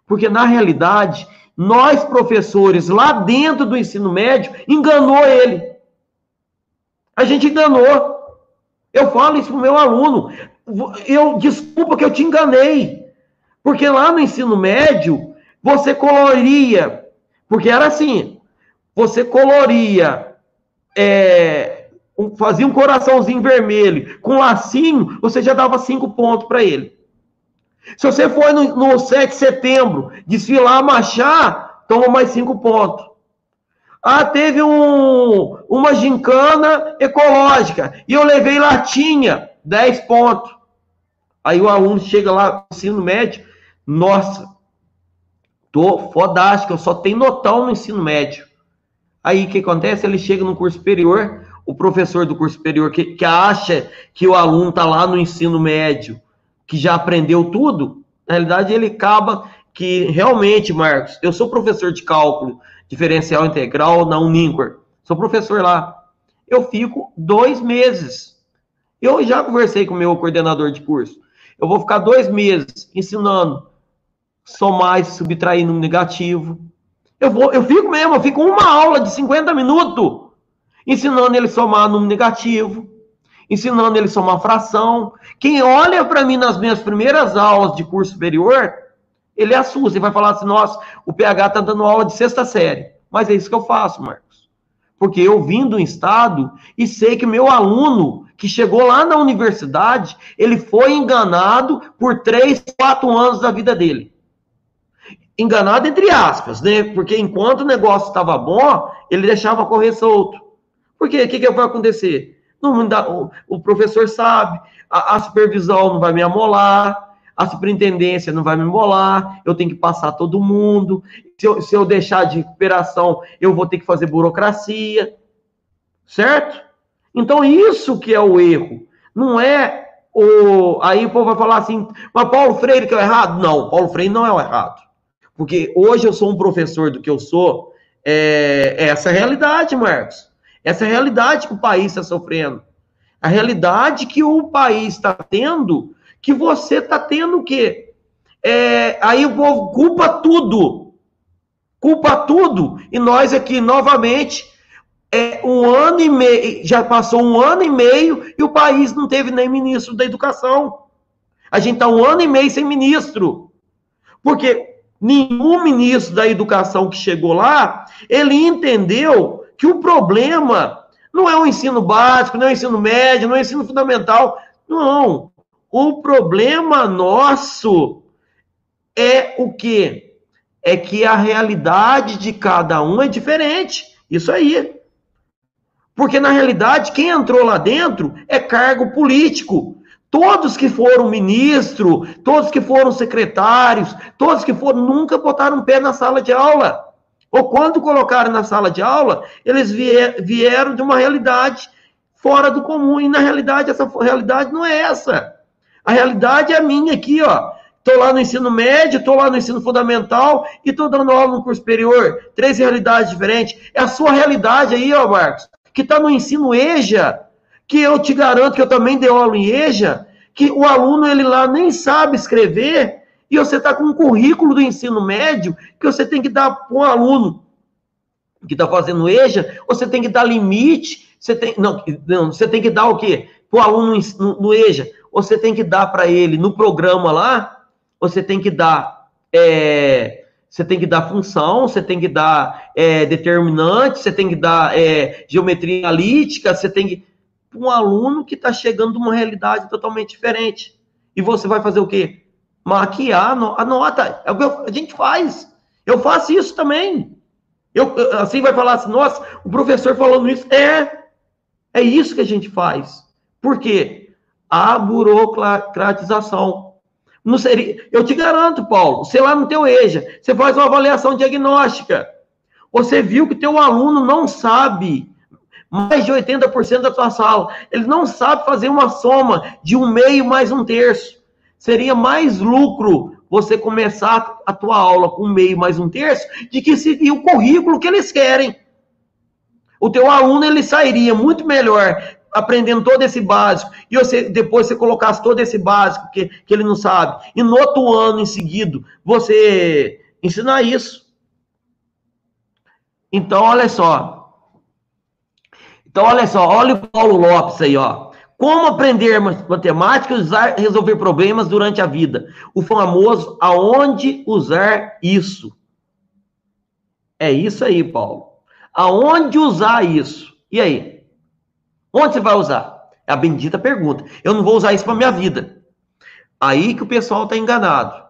Porque na realidade nós, professores, lá dentro do ensino médio, enganou ele. A gente enganou. Eu falo isso para o meu aluno. Eu desculpa que eu te enganei. Porque lá no ensino médio, você coloria. Porque era assim: você coloria. É, fazia um coraçãozinho vermelho com lacinho, você já dava cinco pontos para ele. Se você for no, no 7 de setembro desfilar, marchar, toma mais cinco pontos. Ah, teve um, uma gincana ecológica e eu levei latinha, 10 pontos. Aí o aluno chega lá, ensino médio, nossa, tô fodástico, eu só tenho notão no ensino médio. Aí o que acontece? Ele chega no curso superior, o professor do curso superior que, que acha que o aluno está lá no ensino médio que já aprendeu tudo, na realidade ele acaba que realmente, Marcos, eu sou professor de cálculo diferencial integral na Uninquer, sou professor lá. Eu fico dois meses. Eu já conversei com o meu coordenador de curso. Eu vou ficar dois meses ensinando somar e subtrair no negativo. Eu, vou, eu fico mesmo, eu fico uma aula de 50 minutos ensinando ele somar número negativo, ensinando ele a somar fração. Quem olha para mim nas minhas primeiras aulas de curso superior, ele assusta e vai falar assim: nossa, o PH está dando aula de sexta série. Mas é isso que eu faço, Marcos. Porque eu vim do estado e sei que meu aluno que chegou lá na universidade, ele foi enganado por três, quatro anos da vida dele. Enganado entre aspas, né? Porque enquanto o negócio estava bom, ele deixava correr solto. Por quê? O que, que vai acontecer? Não o, o, professor sabe, a, a, supervisão não vai me amolar, a superintendência não vai me amolar, eu tenho que passar todo mundo. Se eu, se eu deixar de recuperação, eu vou ter que fazer burocracia. Certo? Então, isso que é o erro. Não é o. Aí o povo vai falar assim, mas Paulo Freire que é o errado? Não, Paulo Freire não é o errado. Porque hoje eu sou um professor do que eu sou, é, é essa a realidade, Marcos. Essa é a realidade que o país está sofrendo. A realidade que o país está tendo, que você está tendo o quê? É, aí o povo culpa tudo. Culpa tudo. E nós aqui, novamente, é, um ano e meio, já passou um ano e meio e o país não teve nem ministro da educação. A gente está um ano e meio sem ministro. Porque nenhum ministro da educação que chegou lá, ele entendeu que o problema não é o ensino básico, não é o ensino médio, não é o ensino fundamental. Não. O problema nosso é o quê? É que a realidade de cada um é diferente. Isso aí. Porque, na realidade, quem entrou lá dentro é cargo político. Todos que foram ministro, todos que foram secretários, todos que foram, nunca botaram pé na sala de aula. Ou quando colocaram na sala de aula, eles vieram de uma realidade fora do comum. E na realidade, essa realidade não é essa. A realidade é a minha aqui, ó. Estou lá no ensino médio, estou lá no ensino fundamental e estou dando aula no curso superior. Três realidades diferentes. É a sua realidade aí, ó, Marcos, que está no ensino EJA, que eu te garanto que eu também dei aula em EJA, que o aluno ele lá nem sabe escrever e você está com um currículo do ensino médio que você tem que dar para o aluno que está fazendo EJA, você tem que dar limite, você tem, não, não você tem que dar o quê? Para o aluno no, no, EJA, você tem que dar para ele no programa lá, você tem que dar, é, você tem que dar função, você tem que dar é, determinante, você tem que dar é, geometria analítica, você tem que um aluno que está chegando de uma realidade totalmente diferente. E você vai fazer o quê? Maquiar a nota. É o que a gente faz. Eu faço isso também. Eu, assim vai falar assim, nossa, o professor falando isso. É, é isso que a gente faz. Por quê? A burocratização. Não seria, eu te garanto, Paulo, você lá no teu EJA, você faz uma avaliação diagnóstica. Você viu que teu aluno não sabe mais de 80% da tua sala. Ele não sabe fazer uma soma de um meio mais um terço seria mais lucro você começar a tua aula com meio mais um terço de que seguir o currículo que eles querem. O teu aluno ele sairia muito melhor aprendendo todo esse básico e você depois você colocasse todo esse básico que, que ele não sabe e no outro ano em seguida você ensinar isso. Então olha só. Então olha só, olha o Paulo Lopes aí, ó. Como aprender matemática e usar, resolver problemas durante a vida? O famoso aonde usar isso? É isso aí, Paulo. Aonde usar isso? E aí? Onde você vai usar? É a bendita pergunta. Eu não vou usar isso para minha vida. Aí que o pessoal está enganado.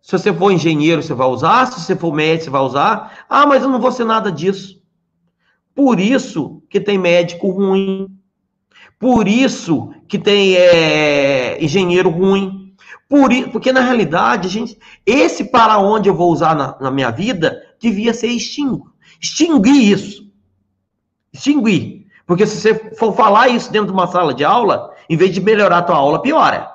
Se você for engenheiro, você vai usar. Se você for médico, você vai usar. Ah, mas eu não vou ser nada disso. Por isso que tem médico ruim, por isso que tem é, engenheiro ruim. Por, porque, na realidade, gente, esse para onde eu vou usar na, na minha vida devia ser extinguir. Extinguir isso. Extinguir. Porque se você for falar isso dentro de uma sala de aula, em vez de melhorar a tua aula, piora.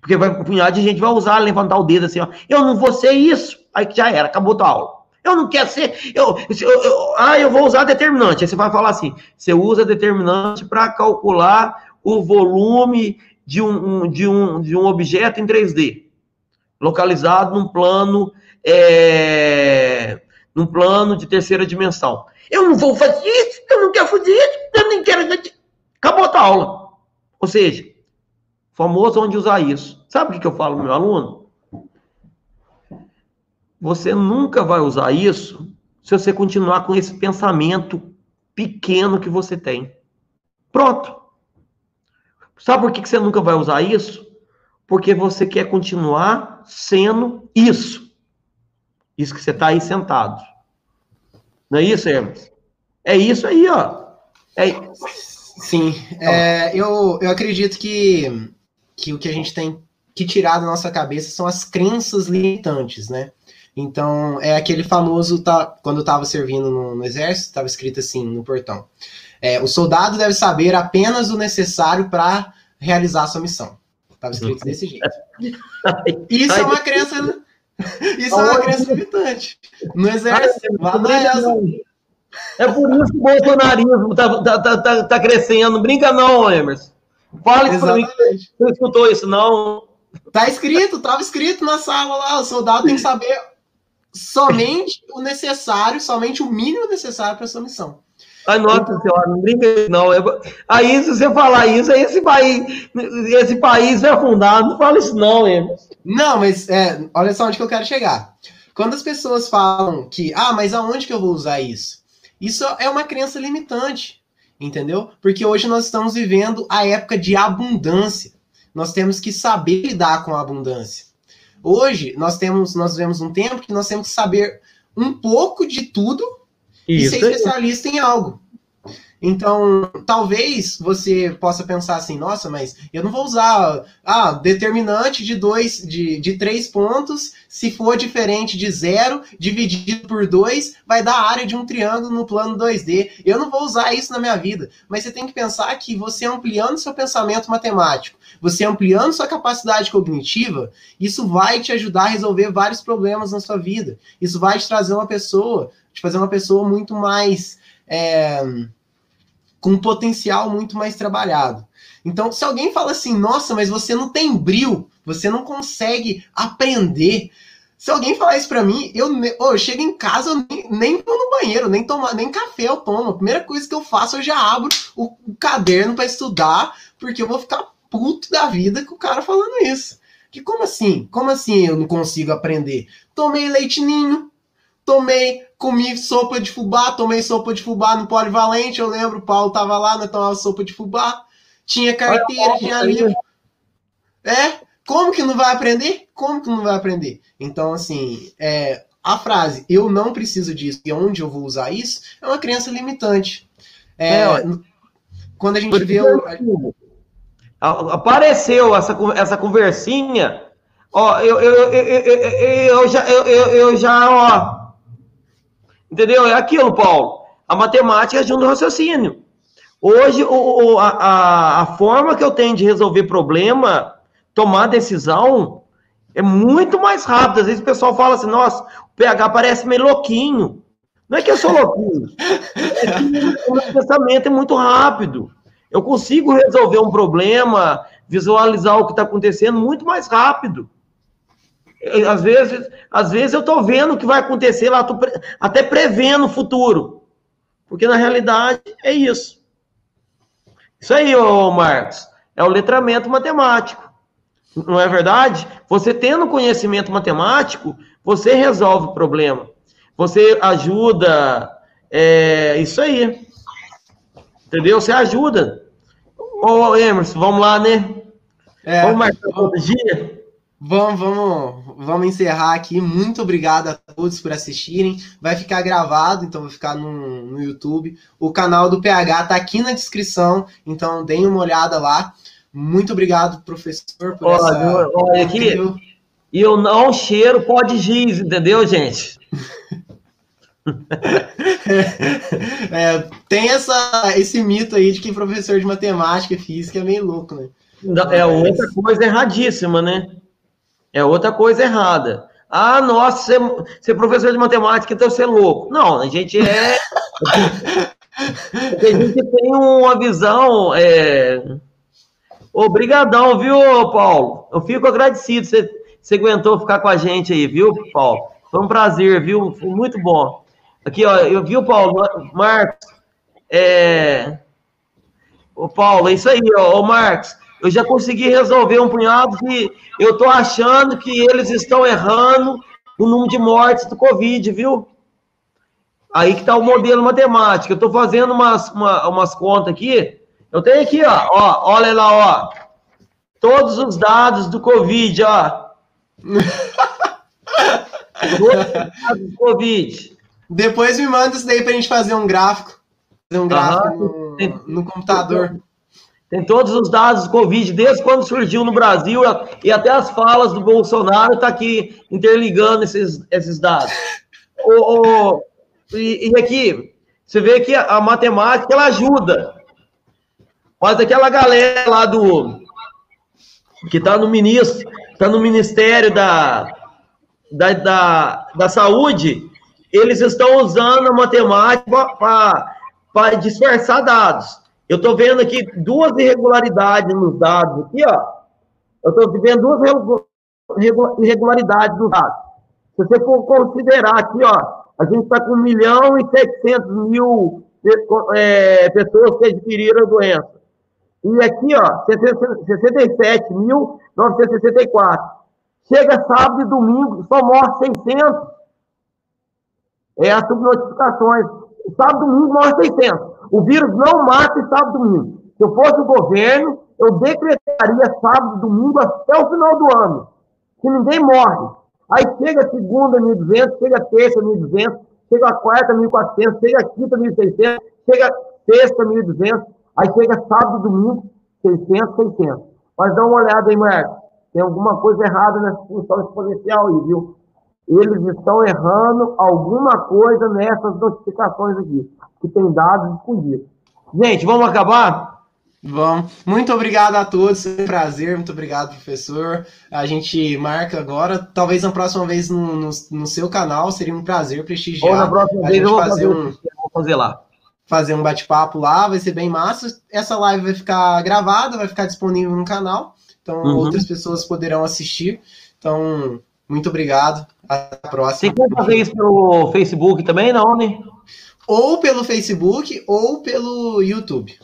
Porque vai, um punhado de gente vai usar, levantar o dedo assim, ó, eu não vou ser isso. Aí já era, acabou a tua aula. Eu não quero ser. Eu, eu, eu, ah, eu vou usar determinante. Aí você vai falar assim: você usa determinante para calcular o volume de um, de, um, de um objeto em 3D. localizado num plano, é, num plano de terceira dimensão. Eu não vou fazer isso, eu não quero fazer isso, eu nem quero. Acabou a aula. Ou seja, famoso onde usar isso. Sabe o que eu falo meu aluno? Você nunca vai usar isso se você continuar com esse pensamento pequeno que você tem. Pronto. Sabe por que você nunca vai usar isso? Porque você quer continuar sendo isso. Isso que você está aí sentado. Não é isso, Hermes? É isso aí, ó. É... Sim. É, eu, eu acredito que, que o que a gente tem que tirar da nossa cabeça são as crenças limitantes, né? Então, é aquele famoso, tá, quando eu estava servindo no, no exército, estava escrito assim no portão. É, o soldado deve saber apenas o necessário para realizar a sua missão. Estava escrito desse jeito. Isso é uma crença. Isso é uma crença limitante. No exército, lá É por isso que o bolsonarismo está tá, tá, tá, tá crescendo. Brinca não, Emerson. Fale para mim que você escutou isso, não. Tá escrito, estava escrito na sala lá. O soldado tem que saber somente o necessário, somente o mínimo necessário para sua missão. Ai, nossa senhora, não brinca não. Aí, se você falar isso, aí esse país, esse país vai afundar. Não fala isso, não, Emerson. Não, mas é, olha só onde que eu quero chegar. Quando as pessoas falam que, ah, mas aonde que eu vou usar isso? Isso é uma crença limitante, entendeu? Porque hoje nós estamos vivendo a época de abundância. Nós temos que saber lidar com a abundância. Hoje nós temos, nós vivemos um tempo que nós temos que saber um pouco de tudo Isso. e ser especialista em algo. Então, talvez você possa pensar assim, nossa, mas eu não vou usar ah, determinante de dois, de, de três pontos, se for diferente de zero, dividido por dois, vai dar a área de um triângulo no plano 2D. Eu não vou usar isso na minha vida. Mas você tem que pensar que você ampliando seu pensamento matemático, você ampliando sua capacidade cognitiva, isso vai te ajudar a resolver vários problemas na sua vida. Isso vai te trazer uma pessoa, te fazer uma pessoa muito mais. É, com um potencial muito mais trabalhado. Então, se alguém fala assim, nossa, mas você não tem bril, você não consegue aprender. Se alguém falar isso para mim, eu, oh, eu chego em casa, eu nem, nem vou no banheiro, nem tomar, nem café eu tomo. A primeira coisa que eu faço, eu já abro o, o caderno para estudar, porque eu vou ficar puto da vida com o cara falando isso. Que como assim? Como assim eu não consigo aprender? Tomei leite ninho, tomei comi sopa de fubá, tomei sopa de fubá no Polivalente, eu lembro, o Paulo tava lá, nós tomava sopa de fubá, tinha carteira, tinha livro. É, como que não vai aprender? Como que não vai aprender? Então, assim, é, a frase eu não preciso disso e onde eu vou usar isso é uma crença limitante. É, é, quando a gente vê. O... Apareceu essa, essa conversinha. Ó, eu, eu, eu, eu, eu, já, eu, eu já, ó, Entendeu? É aquilo, Paulo. A matemática ajuda o raciocínio. Hoje, o, a, a forma que eu tenho de resolver problema, tomar decisão, é muito mais rápida. Às vezes o pessoal fala assim, nossa, o PH parece meio louquinho. Não é que eu sou louquinho. É o meu pensamento é muito rápido. Eu consigo resolver um problema, visualizar o que está acontecendo muito mais rápido. Às vezes, às vezes eu estou vendo o que vai acontecer lá, tô pre... até prevendo o futuro. Porque na realidade é isso. Isso aí, ô Marcos, é o letramento matemático. Não é verdade? Você tendo conhecimento matemático, você resolve o problema. Você ajuda. É, isso aí. Entendeu? Você ajuda. Ô, Emerson, vamos lá, né? É, vamos marcar outro dia? Vamos, vamos, vamos encerrar aqui. Muito obrigado a todos por assistirem. Vai ficar gravado, então vai ficar no, no YouTube. O canal do PH tá aqui na descrição, então deem uma olhada lá. Muito obrigado, professor, por olha, essa. Olha aqui. E eu não cheiro pó de giz, entendeu, gente? é, tem essa, esse mito aí de que professor de matemática e física é meio louco, né? É outra coisa erradíssima, né? É outra coisa errada. Ah, nossa, você, você é professor de matemática, então você é louco. Não, a gente é. a gente tem uma visão. É... Obrigadão, viu, Paulo? Eu fico agradecido. Você, você aguentou ficar com a gente aí, viu, Paulo? Foi um prazer, viu? Foi muito bom. Aqui, ó, eu vi o Paulo, Marcos, é... Ô, Paulo, é isso aí, ó, ô, Marcos, eu já consegui resolver um punhado que eu tô achando que eles estão errando o número de mortes do Covid, viu? Aí que tá o modelo matemático. Eu tô fazendo umas, uma, umas contas aqui. Eu tenho aqui, ó, ó, olha lá, ó. Todos os dados do Covid, ó. Todos os dados do Covid. Depois me manda isso daí pra gente fazer um gráfico. Fazer um gráfico no, tem, no, computador. Tem todos os dados do Covid, desde quando surgiu no Brasil e até as falas do Bolsonaro tá aqui interligando esses, esses dados. o, o, e, e, aqui, você vê que a, a matemática ela ajuda. Mas aquela galera lá do que está no ministro, está no Ministério da, da, da, da Saúde, eles estão usando a matemática para dispersar dados. Eu estou vendo aqui duas irregularidades nos dados aqui, ó. Eu estou vendo duas irregularidades nos dados. Se você for considerar aqui, ó, a gente está com 1 milhão e 700 mil é, pessoas que adquiriram a doença. E aqui, ó, 67.964. Chega sábado e domingo, só morre 600. É as subnotificações. Sábado e domingo morre 600. O vírus não mata sábado e domingo. Se eu fosse o governo, eu decretaria sábado e domingo até o final do ano. Que ninguém morre. Aí chega segunda, 1.200, chega terça, 1.200, chega a quarta, 1.400, chega a quinta, 1.600, chega sexta, 1.200. Aí chega sábado e domingo, 600, 600. Mas dá uma olhada aí, Marcos. Tem alguma coisa errada nessa função exponencial aí, viu? Eles estão errando alguma coisa nessas notificações aqui, que tem dados escondidos. Gente, vamos acabar? Vamos. Muito obrigado a todos, foi um prazer, muito obrigado, professor. A gente marca agora, talvez na próxima vez no, no, no seu canal, seria um prazer prestigiar. Ou na próxima vez eu vou fazer, um, vou fazer lá fazer um bate-papo lá, vai ser bem massa. Essa live vai ficar gravada, vai ficar disponível no canal, então uhum. outras pessoas poderão assistir. Então, muito obrigado. Até a próxima. Tem como fazer isso pelo Facebook também, não, né? Ou pelo Facebook ou pelo YouTube.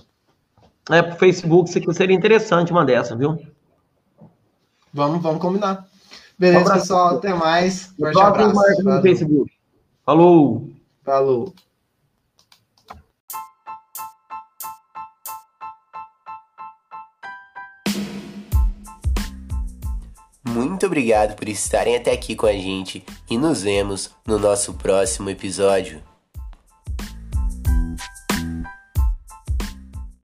É, pro Facebook seria interessante uma dessa, viu? Vamos, vamos combinar. Beleza, um pessoal. Até mais. Forte abraço. No Facebook. Falou. Falou. Muito obrigado por estarem até aqui com a gente e nos vemos no nosso próximo episódio.